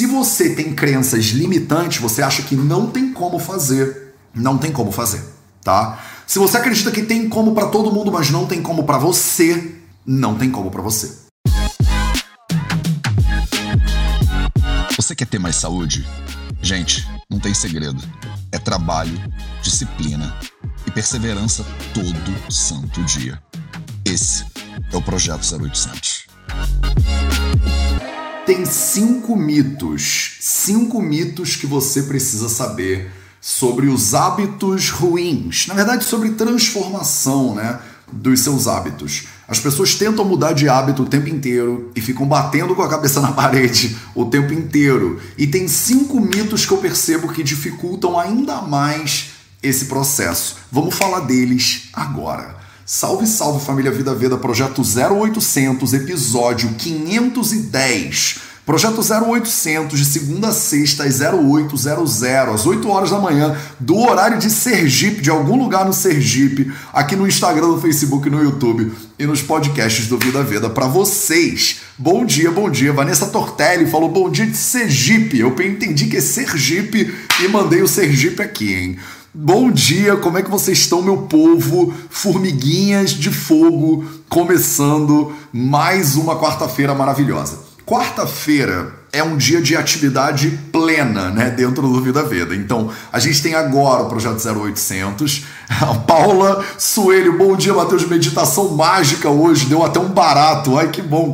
Se você tem crenças limitantes, você acha que não tem como fazer, não tem como fazer, tá? Se você acredita que tem como para todo mundo, mas não tem como para você, não tem como para você. Você quer ter mais saúde? Gente, não tem segredo. É trabalho, disciplina e perseverança todo santo dia. Esse é o Projeto 0800. Tem cinco mitos, cinco mitos que você precisa saber sobre os hábitos ruins. Na verdade, sobre transformação, né? Dos seus hábitos. As pessoas tentam mudar de hábito o tempo inteiro e ficam batendo com a cabeça na parede o tempo inteiro. E tem cinco mitos que eu percebo que dificultam ainda mais esse processo. Vamos falar deles agora. Salve, salve família Vida Veda, projeto 0800, episódio 510. Projeto 0800, de segunda a sexta, às 0800, às 8 horas da manhã, do horário de Sergipe, de algum lugar no Sergipe, aqui no Instagram, no Facebook, no YouTube e nos podcasts do Vida Veda para vocês. Bom dia, bom dia. Vanessa Tortelli falou bom dia de Sergipe. Eu entendi que é Sergipe e mandei o Sergipe aqui, hein? Bom dia, como é que vocês estão, meu povo? Formiguinhas de fogo, começando mais uma quarta-feira maravilhosa. Quarta-feira é um dia de atividade plena, né, dentro do Vida Veda. Então, a gente tem agora o projeto 0800. A Paula Suelho, bom dia, Matheus, meditação mágica hoje, deu até um barato. Ai, que bom.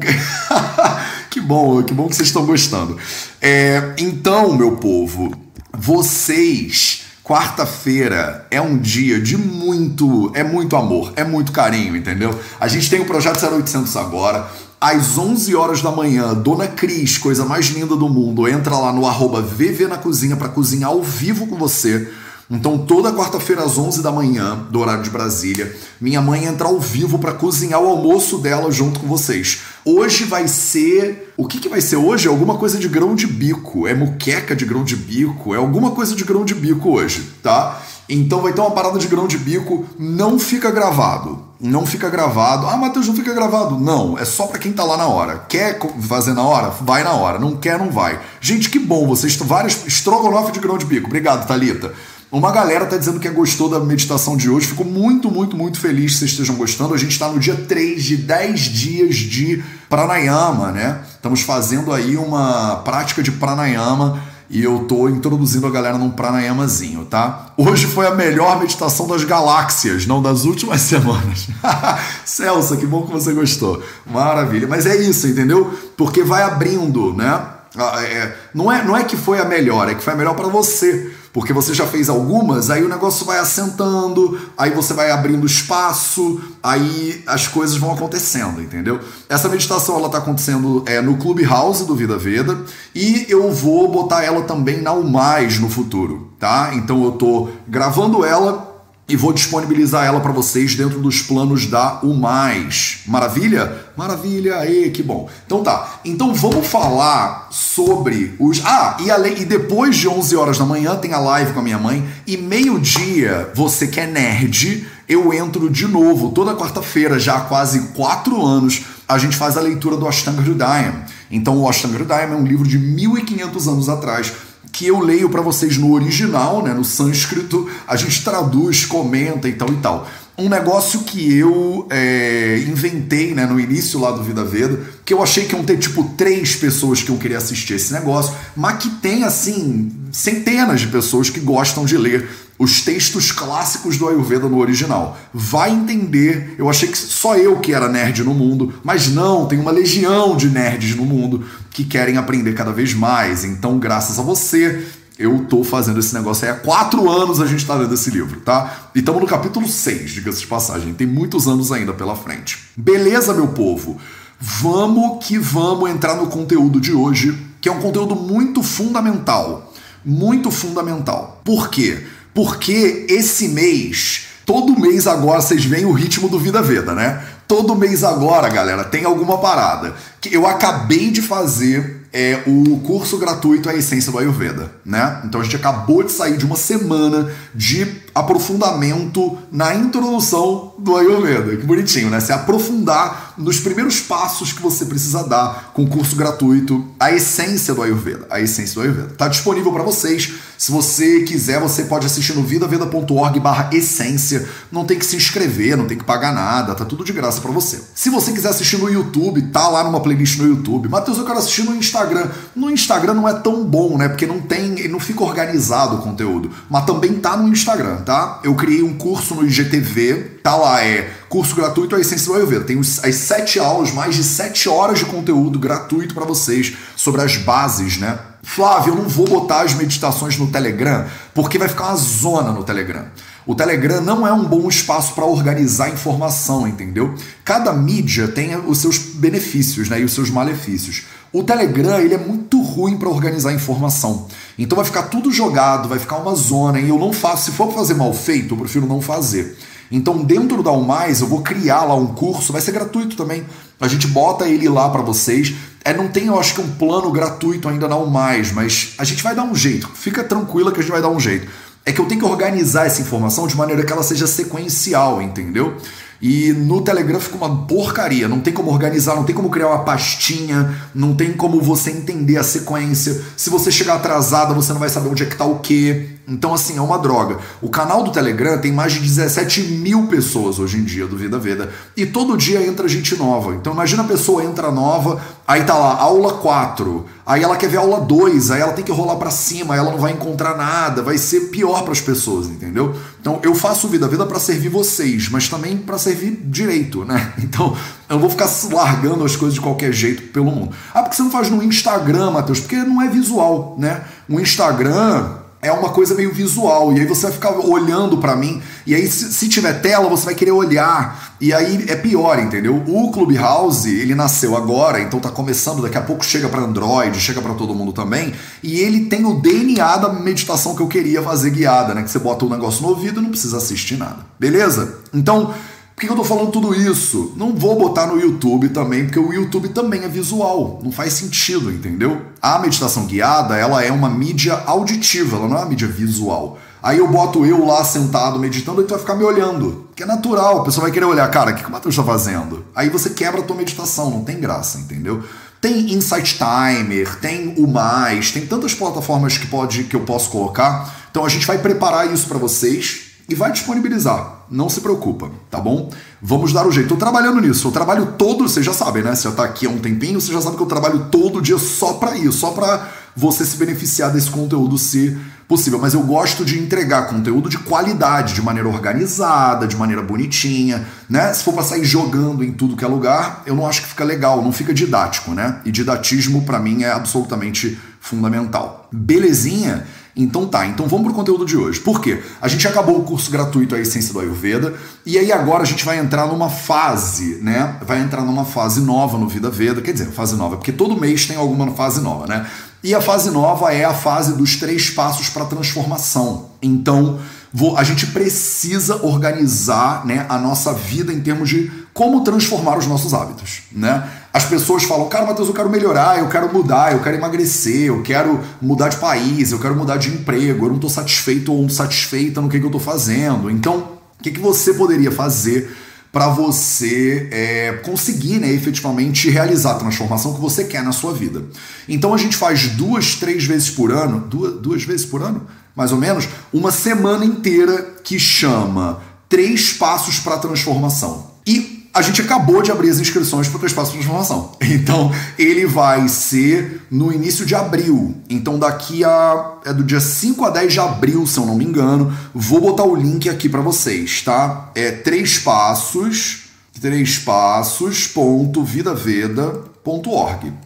que bom, que bom que vocês estão gostando. É, então, meu povo, vocês Quarta-feira é um dia de muito, é muito amor, é muito carinho, entendeu? A gente tem o projeto 0800 agora. Às 11 horas da manhã, Dona Cris, coisa mais linda do mundo, entra lá no arroba VV na cozinha para cozinhar ao vivo com você então, toda quarta-feira às 11 da manhã, do horário de Brasília, minha mãe entra ao vivo para cozinhar o almoço dela junto com vocês. Hoje vai ser. O que, que vai ser hoje? É alguma coisa de grão de bico. É muqueca de grão de bico. É alguma coisa de grão de bico hoje, tá? Então vai ter uma parada de grão de bico. Não fica gravado. Não fica gravado. Ah, Matheus, não fica gravado. Não, é só para quem tá lá na hora. Quer fazer na hora? Vai na hora. Não quer, não vai. Gente, que bom. Vocês vários estrogonofe de grão de bico. Obrigado, Talita. Uma galera está dizendo que gostou da meditação de hoje. Fico muito, muito, muito feliz que vocês estejam gostando. A gente está no dia 3 de 10 dias de pranayama, né? Estamos fazendo aí uma prática de pranayama e eu tô introduzindo a galera num pranayamazinho, tá? Hoje foi a melhor meditação das galáxias, não das últimas semanas. Celso, que bom que você gostou. Maravilha. Mas é isso, entendeu? Porque vai abrindo, né? Ah, é, não, é, não é que foi a melhor, é que foi a melhor para você porque você já fez algumas, aí o negócio vai assentando, aí você vai abrindo espaço, aí as coisas vão acontecendo, entendeu? Essa meditação ela tá acontecendo é, no Clubhouse do Vida Veda e eu vou botar ela também na UMAIS no futuro, tá? Então eu tô gravando ela e vou disponibilizar ela para vocês dentro dos planos da UMAIS. Maravilha? Maravilha, aí, que bom. Então tá. Então vamos falar sobre os. Ah, e, além... e depois de 11 horas da manhã tem a live com a minha mãe. E meio-dia, você que é nerd, eu entro de novo toda quarta-feira, já há quase quatro anos. A gente faz a leitura do Ashtanga Hridayam. Então, o Ashtanga Hridayam é um livro de 1500 anos atrás que eu leio para vocês no original, né, no sânscrito, a gente traduz, comenta e tal e tal. Um negócio que eu é, inventei né, no início lá do Vida Veda, que eu achei que iam ter tipo três pessoas que eu queria assistir esse negócio, mas que tem assim centenas de pessoas que gostam de ler os textos clássicos do Ayurveda no original. Vai entender. Eu achei que só eu que era nerd no mundo, mas não, tem uma legião de nerds no mundo que querem aprender cada vez mais. Então, graças a você, eu tô fazendo esse negócio aí há quatro anos a gente está lendo esse livro, tá? E estamos no capítulo 6, diga-se de passagem. Tem muitos anos ainda pela frente. Beleza, meu povo? Vamos que vamos entrar no conteúdo de hoje, que é um conteúdo muito fundamental. Muito fundamental. Por quê? Porque esse mês, todo mês agora vocês veem o ritmo do Vida Veda, né? Todo mês agora, galera, tem alguma parada. que Eu acabei de fazer é, o curso gratuito A Essência do Ayurveda, né? Então a gente acabou de sair de uma semana de aprofundamento na introdução do Ayurveda. Que bonitinho, né? Se aprofundar nos primeiros passos que você precisa dar com o curso gratuito, a essência do Ayurveda. A essência do Ayurveda. Tá disponível para vocês. Se você quiser, você pode assistir no vidaveda.org barra essência. Não tem que se inscrever, não tem que pagar nada, tá tudo de graça para você. Se você quiser assistir no YouTube, tá lá numa playlist no YouTube. Matheus, eu quero assistir no Instagram. No Instagram não é tão bom, né? Porque não tem, não fica organizado o conteúdo. Mas também tá no Instagram, tá? Eu criei um curso no IGTV, tá lá, é curso gratuito a essência do Ayurveda. Tem as sete aulas, mais de sete horas de conteúdo gratuito para vocês sobre as bases, né? Flávio, eu não vou botar as meditações no Telegram porque vai ficar uma zona no Telegram. O Telegram não é um bom espaço para organizar informação, entendeu? Cada mídia tem os seus benefícios né, e os seus malefícios. O Telegram ele é muito ruim para organizar informação. Então vai ficar tudo jogado, vai ficar uma zona e eu não faço. Se for fazer mal feito, eu prefiro não fazer. Então dentro da Mais eu vou criar lá um curso, vai ser gratuito também. A gente bota ele lá para vocês. É, não tem, eu acho que um plano gratuito ainda não mais, mas a gente vai dar um jeito. Fica tranquila que a gente vai dar um jeito é que eu tenho que organizar essa informação de maneira que ela seja sequencial, entendeu? E no Telegram fica uma porcaria, não tem como organizar, não tem como criar uma pastinha, não tem como você entender a sequência. Se você chegar atrasada, você não vai saber onde é que tá o quê. Então, assim, é uma droga. O canal do Telegram tem mais de 17 mil pessoas hoje em dia do Vida Veda. E todo dia entra gente nova. Então, imagina a pessoa entra nova, aí tá lá, aula 4. Aí ela quer ver aula 2, aí ela tem que rolar para cima, ela não vai encontrar nada, vai ser pior para as pessoas, entendeu? Então, eu faço Vida Veda para servir vocês, mas também para servir direito, né? Então, eu não vou ficar largando as coisas de qualquer jeito pelo mundo. Ah, porque você não faz no Instagram, Matheus? Porque não é visual, né? O Instagram é uma coisa meio visual. E aí você vai ficar olhando para mim. E aí, se, se, tiver tela, você vai querer olhar. E aí é pior, entendeu? O Clubhouse, ele nasceu agora, então tá começando. Daqui a pouco chega para Android, chega para todo mundo também. E ele tem o DNA da meditação que eu queria fazer guiada, né? Que você bota o um negócio no ouvido e não precisa assistir nada. Beleza? Então. Por que eu tô falando tudo isso? Não vou botar no YouTube também, porque o YouTube também é visual. Não faz sentido, entendeu? A meditação guiada, ela é uma mídia auditiva, ela não é uma mídia visual. Aí eu boto eu lá sentado meditando e tu vai ficar me olhando. Que é natural, a pessoa vai querer olhar, cara, o que o Matheus está fazendo? Aí você quebra a tua meditação, não tem graça, entendeu? Tem Insight Timer, tem o Mais, tem tantas plataformas que, pode, que eu posso colocar. Então a gente vai preparar isso para vocês e vai disponibilizar. Não se preocupa, tá bom? Vamos dar o jeito. Estou trabalhando nisso. Eu trabalho todo, vocês já sabem, né? Você já está aqui há um tempinho, você já sabe que eu trabalho todo dia só para isso, só para você se beneficiar desse conteúdo se possível. Mas eu gosto de entregar conteúdo de qualidade, de maneira organizada, de maneira bonitinha, né? Se for para sair jogando em tudo que é lugar, eu não acho que fica legal, não fica didático, né? E didatismo para mim é absolutamente fundamental. Belezinha? Então tá, então vamos pro conteúdo de hoje. Por quê? A gente acabou o curso gratuito A Essência do Ayurveda e aí agora a gente vai entrar numa fase, né? Vai entrar numa fase nova no Vida Veda, quer dizer, fase nova, porque todo mês tem alguma fase nova, né? E a fase nova é a fase dos três passos para transformação. Então, vou, a gente precisa organizar né, a nossa vida em termos de como transformar os nossos hábitos, né? As pessoas falam, cara, Matheus, eu quero melhorar, eu quero mudar, eu quero emagrecer, eu quero mudar de país, eu quero mudar de emprego, eu não estou satisfeito ou satisfeita no que, que eu estou fazendo. Então, o que, que você poderia fazer para você é, conseguir né, efetivamente realizar a transformação que você quer na sua vida? Então, a gente faz duas, três vezes por ano, duas, duas vezes por ano, mais ou menos, uma semana inteira que chama Três Passos para a Transformação. E a gente acabou de abrir as inscrições para o Espaço de Transformação. Então, ele vai ser no início de abril. Então, daqui a. É do dia 5 a 10 de abril, se eu não me engano. Vou botar o link aqui para vocês, tá? É três passos. Três passos. Ponto,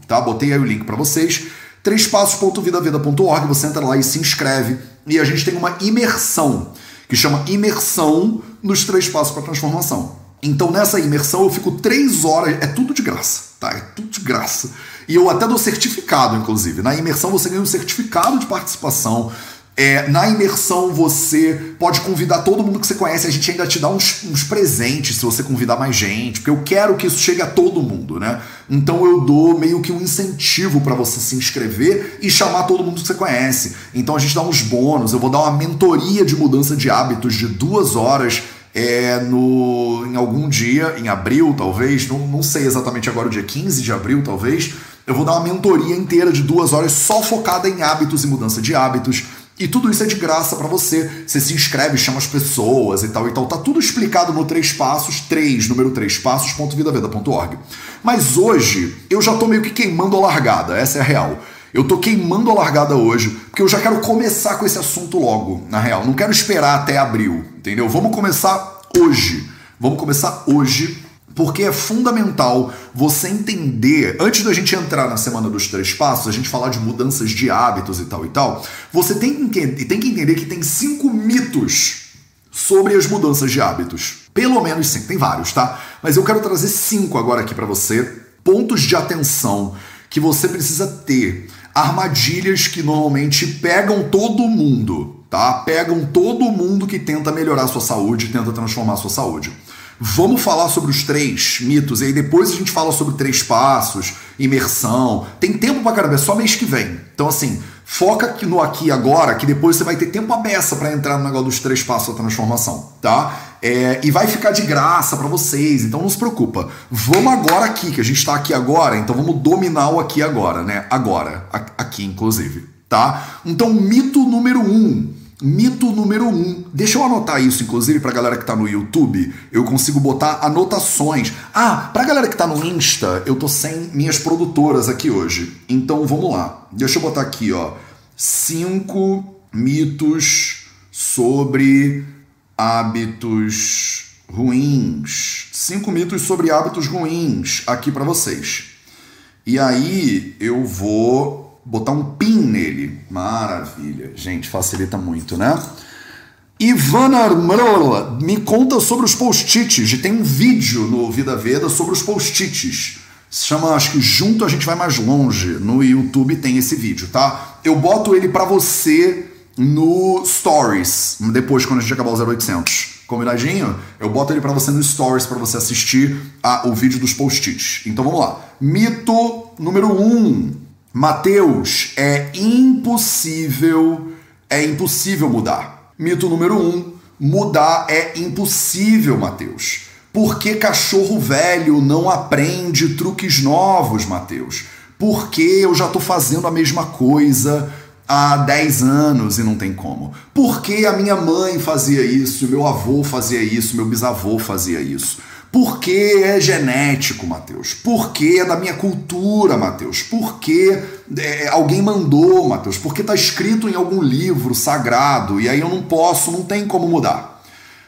tá? Botei aí o link para vocês. Três passos.vidaveda.org. Você entra lá e se inscreve. E a gente tem uma imersão que chama Imersão nos Três Passos para Transformação. Então nessa imersão eu fico três horas, é tudo de graça, tá? É tudo de graça. E eu até dou certificado, inclusive. Na imersão você ganha um certificado de participação. É, na imersão você pode convidar todo mundo que você conhece, a gente ainda te dá uns, uns, presentes se você convidar mais gente, porque eu quero que isso chegue a todo mundo, né? Então eu dou meio que um incentivo para você se inscrever e chamar todo mundo que você conhece. Então a gente dá uns bônus, eu vou dar uma mentoria de mudança de hábitos de duas horas é, no, em algum dia, em abril talvez, não, não sei exatamente agora o dia 15 de abril talvez, eu vou dar uma mentoria inteira de duas horas só focada em hábitos e mudança de hábitos. E tudo isso é de graça para você. Você se inscreve, chama as pessoas e tal e tal. Tá tudo explicado no Três Passos, 3, número 3 passos.vidaveda.org. Mas hoje eu já tô meio que queimando a largada, essa é a real. Eu tô queimando a largada hoje, porque eu já quero começar com esse assunto logo, na real. Não quero esperar até abril, entendeu? Vamos começar hoje. Vamos começar hoje porque é fundamental você entender, antes da gente entrar na semana dos três passos, a gente falar de mudanças de hábitos e tal e tal, você tem que, tem que entender que tem cinco mitos sobre as mudanças de hábitos. Pelo menos cinco, tem vários, tá? Mas eu quero trazer cinco agora aqui para você, pontos de atenção que você precisa ter, armadilhas que normalmente pegam todo mundo, tá? Pegam todo mundo que tenta melhorar sua saúde, tenta transformar sua saúde. Vamos falar sobre os três mitos, e aí depois a gente fala sobre três passos, imersão. Tem tempo pra caramba, é só mês que vem. Então, assim, foca no aqui e agora, que depois você vai ter tempo a beça para entrar no negócio dos três passos da transformação, tá? É, e vai ficar de graça para vocês, então não se preocupa. Vamos agora aqui, que a gente tá aqui agora, então vamos dominar o aqui agora, né? Agora, aqui inclusive, tá? Então, mito número um Mito número um. Deixa eu anotar isso, inclusive, pra galera que tá no YouTube. Eu consigo botar anotações. Ah, pra galera que tá no Insta, eu tô sem minhas produtoras aqui hoje. Então vamos lá. Deixa eu botar aqui, ó. Cinco mitos sobre hábitos ruins. Cinco mitos sobre hábitos ruins aqui para vocês. E aí eu vou botar um pin nele. Maravilha. Gente, facilita muito, né? Ivana Armrola me conta sobre os post-its. Tem um vídeo no Vida Veda sobre os post-its. Se chama, acho que Junto a gente vai mais longe. No YouTube tem esse vídeo, tá? Eu boto ele para você no Stories, depois quando a gente acabar o 0800. Combinadinho? Eu boto ele para você no Stories para você assistir a, o vídeo dos post-its. Então vamos lá. Mito número 1. Um, Mateus, é impossível, é impossível mudar. Mito número um, mudar é impossível, Mateus. Por que cachorro velho não aprende truques novos, Mateus? Porque eu já estou fazendo a mesma coisa há 10 anos e não tem como? Porque a minha mãe fazia isso, meu avô fazia isso, meu bisavô fazia isso? Porque é genético, Mateus. Porque é da minha cultura, Mateus. Porque é, alguém mandou, Mateus. Porque está escrito em algum livro sagrado e aí eu não posso, não tem como mudar.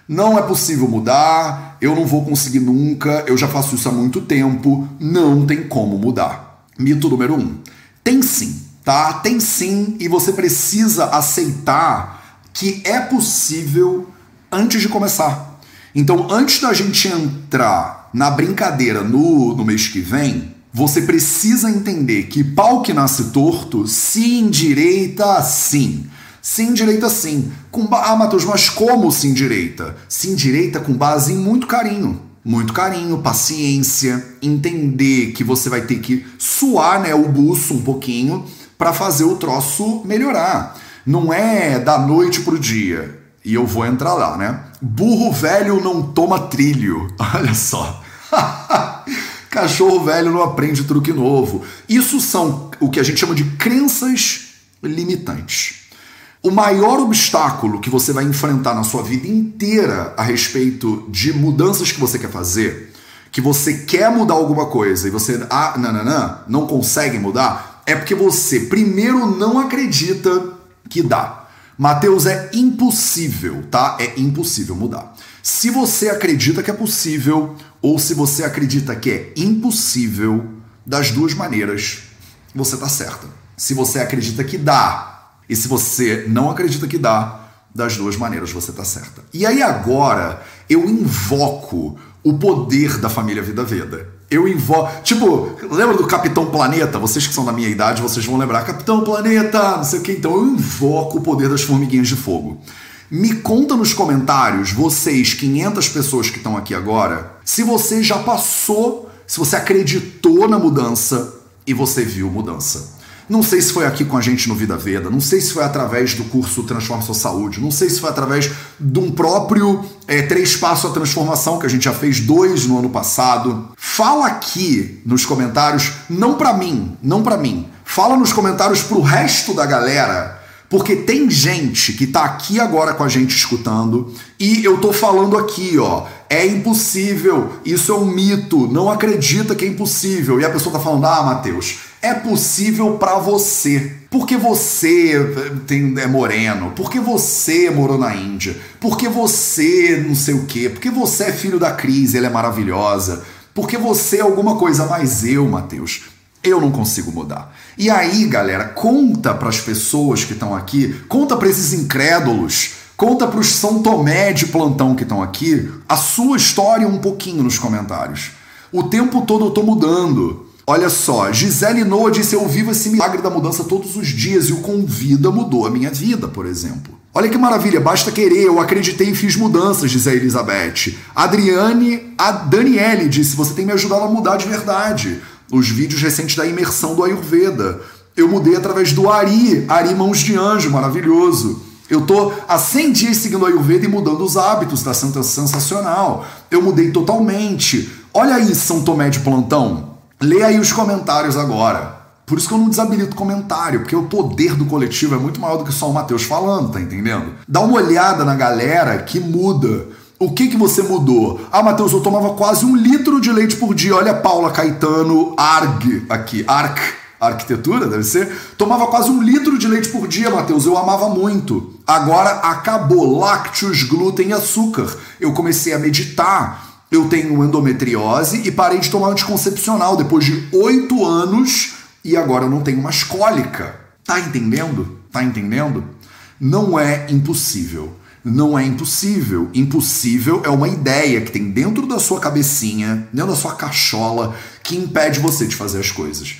Não é possível mudar, eu não vou conseguir nunca, eu já faço isso há muito tempo, não tem como mudar. Mito número um. Tem sim, tá? Tem sim, e você precisa aceitar que é possível antes de começar. Então, antes da gente entrar na brincadeira no, no mês que vem, você precisa entender que pau que nasce torto se endireita sim. Se endireita sim. Com ah, Matheus, mas como se endireita? Se endireita com base em muito carinho. Muito carinho, paciência, entender que você vai ter que suar né, o buço um pouquinho para fazer o troço melhorar. Não é da noite pro dia. E eu vou entrar lá, né? Burro velho não toma trilho. Olha só. Cachorro velho não aprende truque novo. Isso são o que a gente chama de crenças limitantes. O maior obstáculo que você vai enfrentar na sua vida inteira a respeito de mudanças que você quer fazer, que você quer mudar alguma coisa e você ah, não, não consegue mudar, é porque você primeiro não acredita que dá. Mateus, é impossível, tá? É impossível mudar. Se você acredita que é possível ou se você acredita que é impossível, das duas maneiras, você tá certa. Se você acredita que dá e se você não acredita que dá, das duas maneiras você tá certa. E aí agora eu invoco o poder da família Vida Veda. Eu invoco. Tipo, lembra do Capitão Planeta? Vocês que são da minha idade, vocês vão lembrar. Capitão Planeta, não sei o que. Então eu invoco o poder das formiguinhas de fogo. Me conta nos comentários, vocês, 500 pessoas que estão aqui agora, se você já passou, se você acreditou na mudança e você viu mudança. Não sei se foi aqui com a gente no Vida Veda, não sei se foi através do curso Transforma Sua Saúde, não sei se foi através de um próprio é, Três Passos à Transformação, que a gente já fez dois no ano passado. Fala aqui nos comentários, não para mim, não para mim. Fala nos comentários pro resto da galera porque tem gente que tá aqui agora com a gente escutando e eu tô falando aqui, ó, é impossível, isso é um mito, não acredita que é impossível. E a pessoa tá falando: "Ah, Mateus, é possível para você. Porque você tem, é moreno, porque você morou na Índia, porque você não sei o quê, porque você é filho da crise, ela é maravilhosa, porque você é alguma coisa, mas eu, Mateus, eu não consigo mudar. E aí, galera, conta para as pessoas que estão aqui, conta para esses incrédulos, conta para os São Tomé de plantão que estão aqui, a sua história um pouquinho nos comentários. O tempo todo eu tô mudando. Olha só, Gisele Noa disse: Eu vivo esse milagre da mudança todos os dias e o Convida mudou a minha vida, por exemplo. Olha que maravilha, basta querer, eu acreditei e fiz mudanças, diz a Elizabeth. Adriane, a Daniele disse: Você tem me ajudado a mudar de verdade os vídeos recentes da imersão do Ayurveda. Eu mudei através do Ari, Ari Mãos de Anjo, maravilhoso. Eu tô há 100 dias seguindo o Ayurveda e mudando os hábitos, está sendo sensacional. Eu mudei totalmente. Olha aí, São Tomé de plantão. Lê aí os comentários agora. Por isso que eu não desabilito comentário, porque o poder do coletivo é muito maior do que só o Matheus falando, tá entendendo? Dá uma olhada na galera que muda. O que, que você mudou? Ah, Matheus, eu tomava quase um litro de leite por dia. Olha Paula Caetano Arg aqui. Arc. Arquitetura, deve ser. Tomava quase um litro de leite por dia, Matheus. Eu amava muito. Agora acabou. Lácteos, glúten e açúcar. Eu comecei a meditar. Eu tenho endometriose e parei de tomar anticoncepcional depois de oito anos e agora eu não tenho mais cólica. Tá entendendo? Tá entendendo? Não é impossível não é impossível. Impossível é uma ideia que tem dentro da sua cabecinha, dentro da sua cachola, que impede você de fazer as coisas.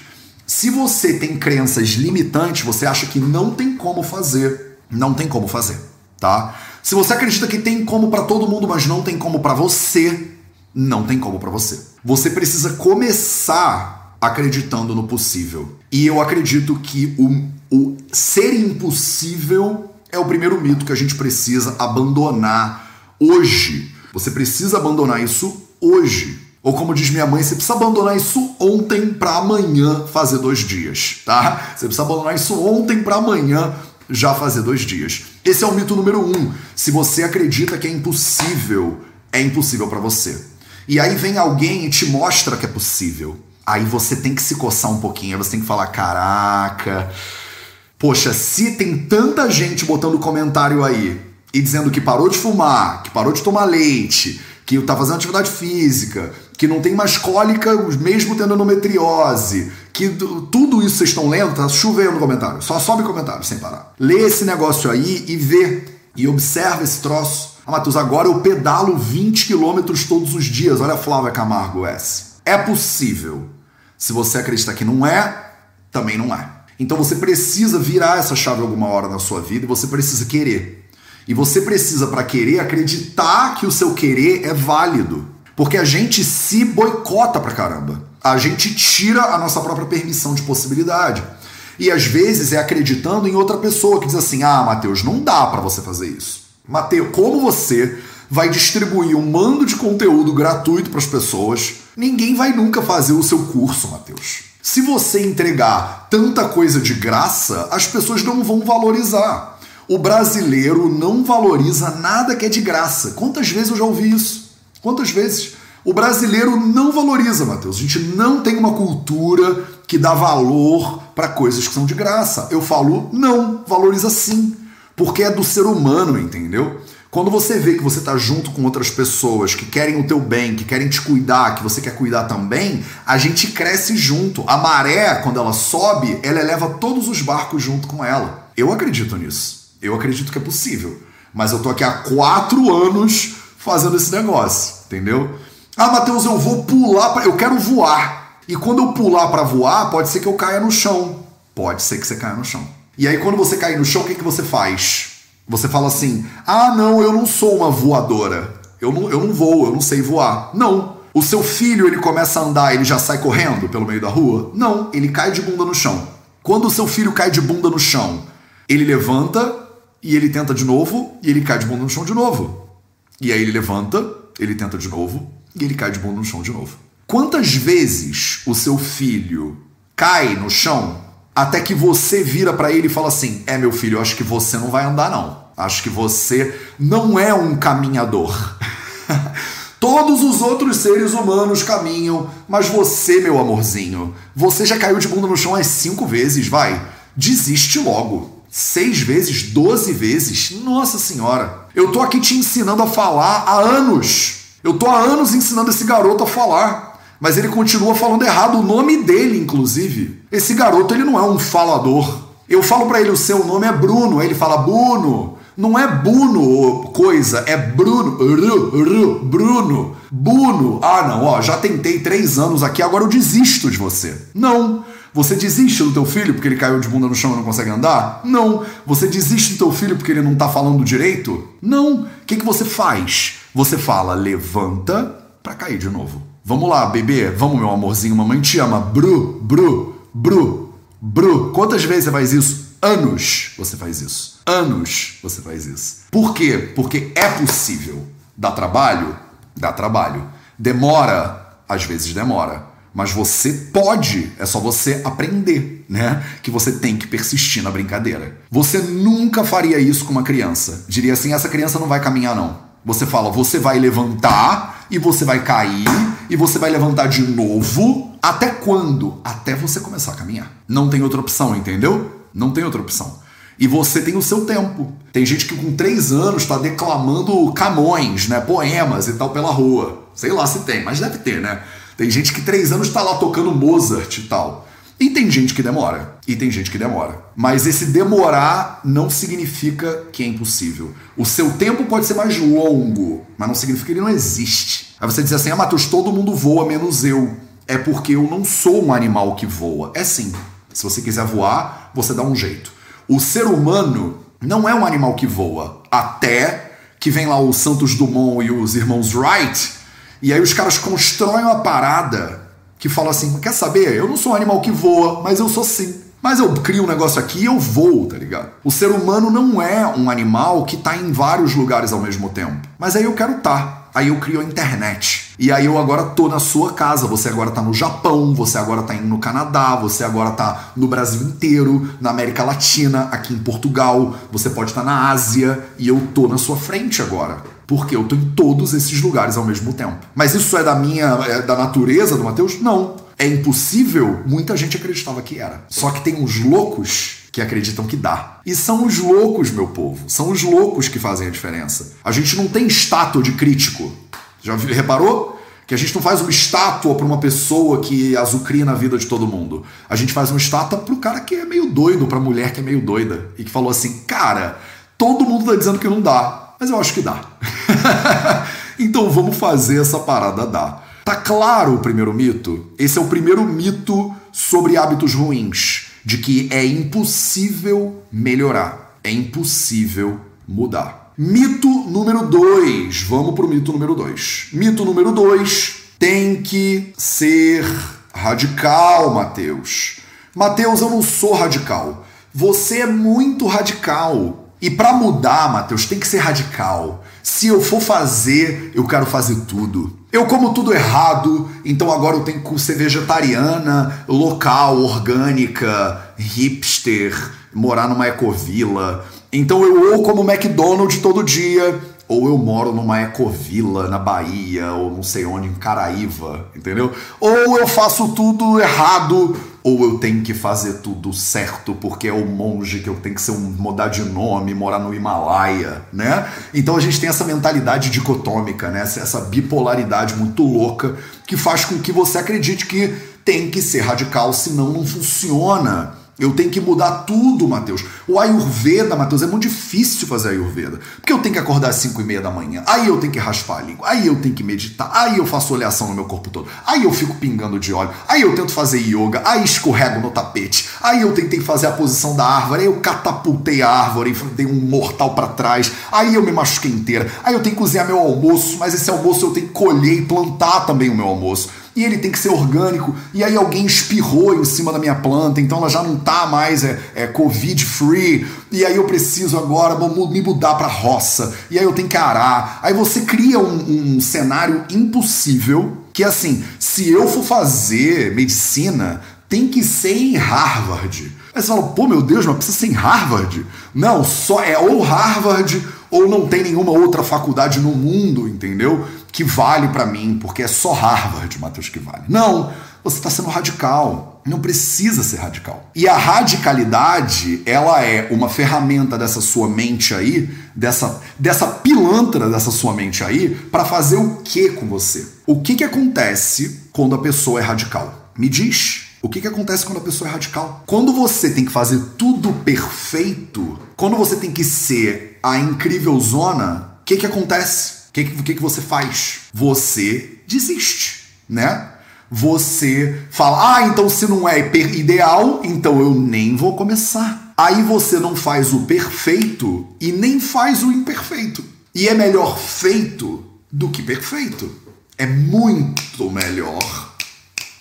Se você tem crenças limitantes, você acha que não tem como fazer, não tem como fazer, tá? Se você acredita que tem como para todo mundo, mas não tem como para você, não tem como para você. Você precisa começar acreditando no possível. E eu acredito que o, o ser impossível é o primeiro mito que a gente precisa abandonar hoje. Você precisa abandonar isso hoje. Ou como diz minha mãe, você precisa abandonar isso ontem para amanhã fazer dois dias, tá? Você precisa abandonar isso ontem para amanhã já fazer dois dias. Esse é o mito número um. Se você acredita que é impossível, é impossível para você. E aí vem alguém e te mostra que é possível. Aí você tem que se coçar um pouquinho, aí você tem que falar: caraca Poxa, se tem tanta gente botando comentário aí e dizendo que parou de fumar, que parou de tomar leite, que tá fazendo atividade física, que não tem mais cólica mesmo tendo endometriose, que tudo isso vocês estão lendo, tá chovendo comentário. Só sobe comentário sem parar. Lê esse negócio aí e vê e observa esse troço. Ah, Matheus, agora eu pedalo 20 quilômetros todos os dias. Olha a Flávia Camargo S. É possível. Se você acredita que não é, também não é. Então você precisa virar essa chave alguma hora na sua vida e você precisa querer. E você precisa, para querer, acreditar que o seu querer é válido. Porque a gente se boicota pra caramba. A gente tira a nossa própria permissão de possibilidade. E às vezes é acreditando em outra pessoa que diz assim: ah, Mateus, não dá para você fazer isso. Mateus, como você vai distribuir um mando de conteúdo gratuito para as pessoas, ninguém vai nunca fazer o seu curso, Mateus. Se você entregar tanta coisa de graça, as pessoas não vão valorizar. O brasileiro não valoriza nada que é de graça. Quantas vezes eu já ouvi isso? Quantas vezes? O brasileiro não valoriza, Matheus. A gente não tem uma cultura que dá valor para coisas que são de graça. Eu falo, não, valoriza sim. Porque é do ser humano, entendeu? Quando você vê que você está junto com outras pessoas que querem o teu bem, que querem te cuidar, que você quer cuidar também, a gente cresce junto. A maré, quando ela sobe, ela eleva todos os barcos junto com ela. Eu acredito nisso. Eu acredito que é possível. Mas eu tô aqui há quatro anos fazendo esse negócio, entendeu? Ah, Matheus, eu vou pular, pra... eu quero voar. E quando eu pular para voar, pode ser que eu caia no chão. Pode ser que você caia no chão. E aí, quando você cair no chão, o que, que você faz? Você fala assim: ah, não, eu não sou uma voadora. Eu não, eu não vou, eu não sei voar. Não. O seu filho, ele começa a andar, ele já sai correndo pelo meio da rua? Não, ele cai de bunda no chão. Quando o seu filho cai de bunda no chão, ele levanta e ele tenta de novo e ele cai de bunda no chão de novo. E aí ele levanta, ele tenta de novo e ele cai de bunda no chão de novo. Quantas vezes o seu filho cai no chão até que você vira para ele e fala assim: "É meu filho, eu acho que você não vai andar não. Acho que você não é um caminhador." Todos os outros seres humanos caminham, mas você, meu amorzinho, você já caiu de bunda no chão as cinco vezes, vai. Desiste logo. Seis vezes, doze vezes. Nossa senhora. Eu tô aqui te ensinando a falar há anos. Eu tô há anos ensinando esse garoto a falar. Mas ele continua falando errado o nome dele, inclusive. Esse garoto, ele não é um falador. Eu falo para ele, o seu nome é Bruno. Aí ele fala, Bruno. Não é Bruno coisa, é Bruno. Bruno. Bruno. Ah, não, ó, já tentei três anos aqui, agora eu desisto de você. Não. Você desiste do teu filho porque ele caiu de bunda no chão e não consegue andar? Não. Você desiste do teu filho porque ele não tá falando direito? Não. O que, que você faz? Você fala, levanta para cair de novo. Vamos lá, bebê. Vamos, meu amorzinho. Mamãe te ama. Bru, bru, bru, bru. Quantas vezes você faz isso? Anos você faz isso. Anos você faz isso. Por quê? Porque é possível. Dá trabalho? Dá trabalho. Demora? Às vezes demora. Mas você pode, é só você aprender, né? Que você tem que persistir na brincadeira. Você nunca faria isso com uma criança. Diria assim: essa criança não vai caminhar, não. Você fala, você vai levantar e você vai cair e você vai levantar de novo. Até quando? Até você começar a caminhar. Não tem outra opção, entendeu? Não tem outra opção. E você tem o seu tempo. Tem gente que com três anos está declamando camões, né? Poemas e tal pela rua. Sei lá se tem, mas deve ter, né? Tem gente que três anos está lá tocando Mozart e tal. E tem gente que demora. E tem gente que demora. Mas esse demorar não significa que é impossível. O seu tempo pode ser mais longo, mas não significa que ele não existe. Aí você diz assim: ah, Matheus, todo mundo voa menos eu. É porque eu não sou um animal que voa. É sim. Se você quiser voar, você dá um jeito. O ser humano não é um animal que voa. Até que vem lá o Santos Dumont e os irmãos Wright, e aí os caras constroem uma parada que fala assim: quer saber? Eu não sou um animal que voa, mas eu sou sim. Mas eu crio um negócio aqui e eu vou, tá ligado? O ser humano não é um animal que tá em vários lugares ao mesmo tempo. Mas aí eu quero. Tá. Aí eu crio a internet. E aí eu agora tô na sua casa. Você agora tá no Japão, você agora tá no Canadá, você agora tá no Brasil inteiro, na América Latina, aqui em Portugal, você pode estar tá na Ásia e eu tô na sua frente agora. Porque eu tô em todos esses lugares ao mesmo tempo. Mas isso é da minha. É da natureza do Mateus? Não. É impossível? Muita gente acreditava que era. Só que tem uns loucos que acreditam que dá. E são os loucos, meu povo. São os loucos que fazem a diferença. A gente não tem estátua de crítico. Já reparou? Que a gente não faz uma estátua para uma pessoa que azucrina a vida de todo mundo. A gente faz uma estátua pro cara que é meio doido, pra mulher que é meio doida. E que falou assim: cara, todo mundo tá dizendo que não dá, mas eu acho que dá. então vamos fazer essa parada dar. Tá claro o primeiro mito? Esse é o primeiro mito sobre hábitos ruins de que é impossível melhorar, é impossível mudar. Mito número 2. Vamos pro mito número 2. Mito número 2 tem que ser radical, Mateus. Mateus, eu não sou radical. Você é muito radical. E para mudar, Mateus, tem que ser radical. Se eu for fazer, eu quero fazer tudo. Eu como tudo errado, então agora eu tenho que ser vegetariana, local, orgânica, hipster, morar numa ecovila. Então eu ou como McDonald's todo dia, ou eu moro numa ecovila na Bahia, ou não sei onde, em Caraíva, entendeu? Ou eu faço tudo errado, ou eu tenho que fazer tudo certo porque é o monge que eu tenho que ser um mudar de nome, morar no Himalaia, né? Então a gente tem essa mentalidade dicotômica, né? Essa bipolaridade muito louca que faz com que você acredite que tem que ser radical, senão não funciona. Eu tenho que mudar tudo, Matheus. O Ayurveda, Matheus, é muito difícil fazer Ayurveda. Porque eu tenho que acordar às 5 e meia da manhã. Aí eu tenho que raspar a língua. Aí eu tenho que meditar. Aí eu faço oleação no meu corpo todo. Aí eu fico pingando de óleo. Aí eu tento fazer yoga. Aí escorrego no tapete. Aí eu tentei fazer a posição da árvore. Aí eu catapultei a árvore e dei um mortal para trás. Aí eu me machuquei inteira. Aí eu tenho que cozinhar meu almoço. Mas esse almoço eu tenho que colher e plantar também o meu almoço e ele tem que ser orgânico, e aí alguém espirrou em cima da minha planta, então ela já não tá mais é, é covid free, e aí eu preciso agora me mudar para roça, e aí eu tenho que arar. Aí você cria um, um cenário impossível que assim, se eu for fazer medicina, tem que ser em Harvard. Aí você fala, pô, meu Deus, mas precisa ser em Harvard? Não, só é ou Harvard ou não tem nenhuma outra faculdade no mundo, entendeu? que vale para mim, porque é só Harvard, Matheus, que vale. Não, você está sendo radical. Não precisa ser radical. E a radicalidade, ela é uma ferramenta dessa sua mente aí, dessa, dessa pilantra dessa sua mente aí, para fazer o que com você? O que, que acontece quando a pessoa é radical? Me diz. O que, que acontece quando a pessoa é radical? Quando você tem que fazer tudo perfeito, quando você tem que ser a incrível zona, o que, que acontece? O que, que, que você faz? Você desiste, né? Você fala, ah, então se não é ideal, então eu nem vou começar. Aí você não faz o perfeito e nem faz o imperfeito. E é melhor feito do que perfeito. É muito melhor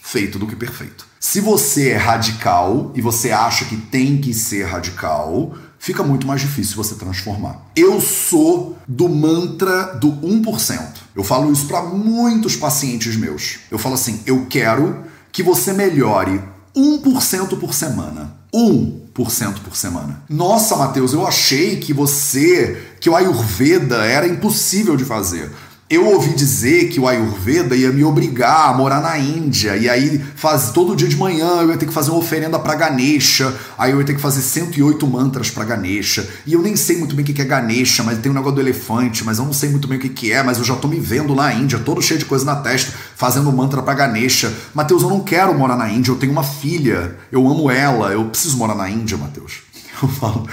feito do que perfeito. Se você é radical e você acha que tem que ser radical, fica muito mais difícil você transformar. Eu sou do mantra do 1%. Eu falo isso para muitos pacientes meus. Eu falo assim: eu quero que você melhore 1% por semana. 1% por semana. Nossa, Matheus, eu achei que você, que o Ayurveda era impossível de fazer. Eu ouvi dizer que o Ayurveda ia me obrigar a morar na Índia, e aí faz, todo dia de manhã eu ia ter que fazer uma oferenda para Ganesha, aí eu ia ter que fazer 108 mantras para Ganesha, e eu nem sei muito bem o que é Ganesha, mas tem um negócio do elefante, mas eu não sei muito bem o que é, mas eu já tô me vendo lá na Índia, todo cheio de coisa na testa, fazendo mantra para Ganesha. Mateus, eu não quero morar na Índia, eu tenho uma filha, eu amo ela, eu preciso morar na Índia, Mateus. Eu falo,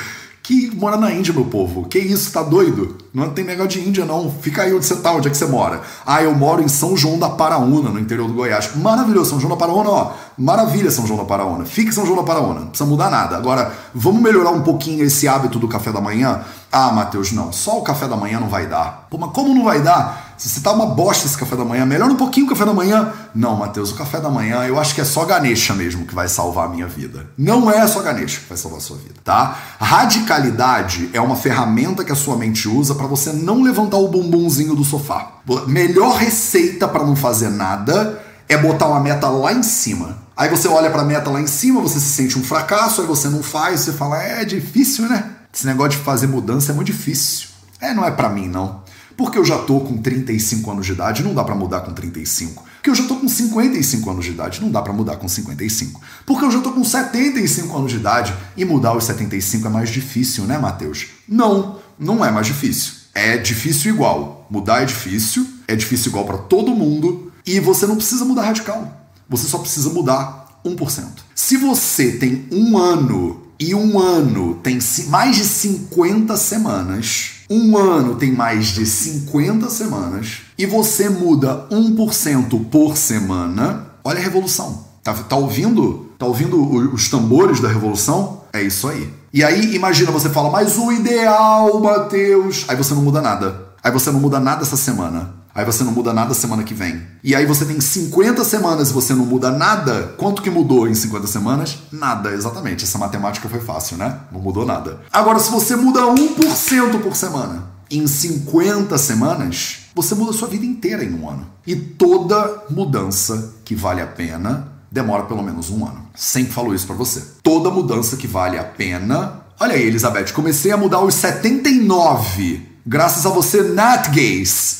que mora na Índia, meu povo. Que isso, tá doido? Não tem negócio de Índia, não. Fica aí onde você tá, onde é que você mora. Ah, eu moro em São João da Paraúna, no interior do Goiás. Maravilhoso, São João da Paraúna, ó. Maravilha, São João da Paraúna. Fique São João da Paraúna, não precisa mudar nada. Agora, vamos melhorar um pouquinho esse hábito do café da manhã? Ah, Matheus, não. Só o café da manhã não vai dar. Pô, mas como não vai dar? Se você tá uma bosta esse café da manhã, melhora um pouquinho o café da manhã. Não, Matheus, o café da manhã eu acho que é só Ganesha mesmo que vai salvar a minha vida. Não é só Ganesha que vai salvar a sua vida, tá? Radicalidade é uma ferramenta que a sua mente usa para você não levantar o bumbumzinho do sofá. Melhor receita para não fazer nada é botar uma meta lá em cima. Aí você olha para a meta lá em cima, você se sente um fracasso, aí você não faz, você fala: "É difícil, né? Esse negócio de fazer mudança é muito difícil". É, não é para mim não. Porque eu já tô com 35 anos de idade, não dá para mudar com 35. Porque eu já tô com 55 anos de idade, não dá para mudar com 55. Porque eu já tô com 75 anos de idade e mudar os 75 é mais difícil, né, Matheus? Não, não é mais difícil. É difícil igual. Mudar é difícil, é difícil igual para todo mundo e você não precisa mudar radical. Você só precisa mudar 1%. Se você tem um ano e um ano tem mais de 50 semanas, um ano tem mais de 50 semanas, e você muda 1% por semana, olha a revolução. Tá, tá ouvindo? Tá ouvindo os tambores da revolução? É isso aí. E aí, imagina, você fala, mas o ideal, Mateus. Aí você não muda nada. Aí você não muda nada essa semana. Aí você não muda nada semana que vem. E aí você tem 50 semanas e você não muda nada. Quanto que mudou em 50 semanas? Nada, exatamente. Essa matemática foi fácil, né? Não mudou nada. Agora, se você muda 1% por semana em 50 semanas, você muda sua vida inteira em um ano. E toda mudança que vale a pena demora pelo menos um ano. Sempre falo isso para você. Toda mudança que vale a pena. Olha aí, Elizabeth, comecei a mudar os 79, graças a você, Nat Gays.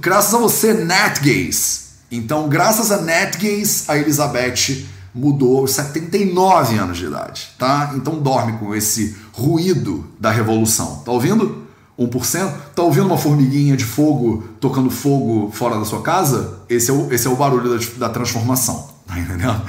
Graças a você, NetGays. Então, graças a NetGays, a Elizabeth mudou aos 79 anos de idade, tá? Então dorme com esse ruído da revolução. Tá ouvindo? 1%? Tá ouvindo uma formiguinha de fogo tocando fogo fora da sua casa? Esse é o, esse é o barulho da, da transformação, tá entendendo?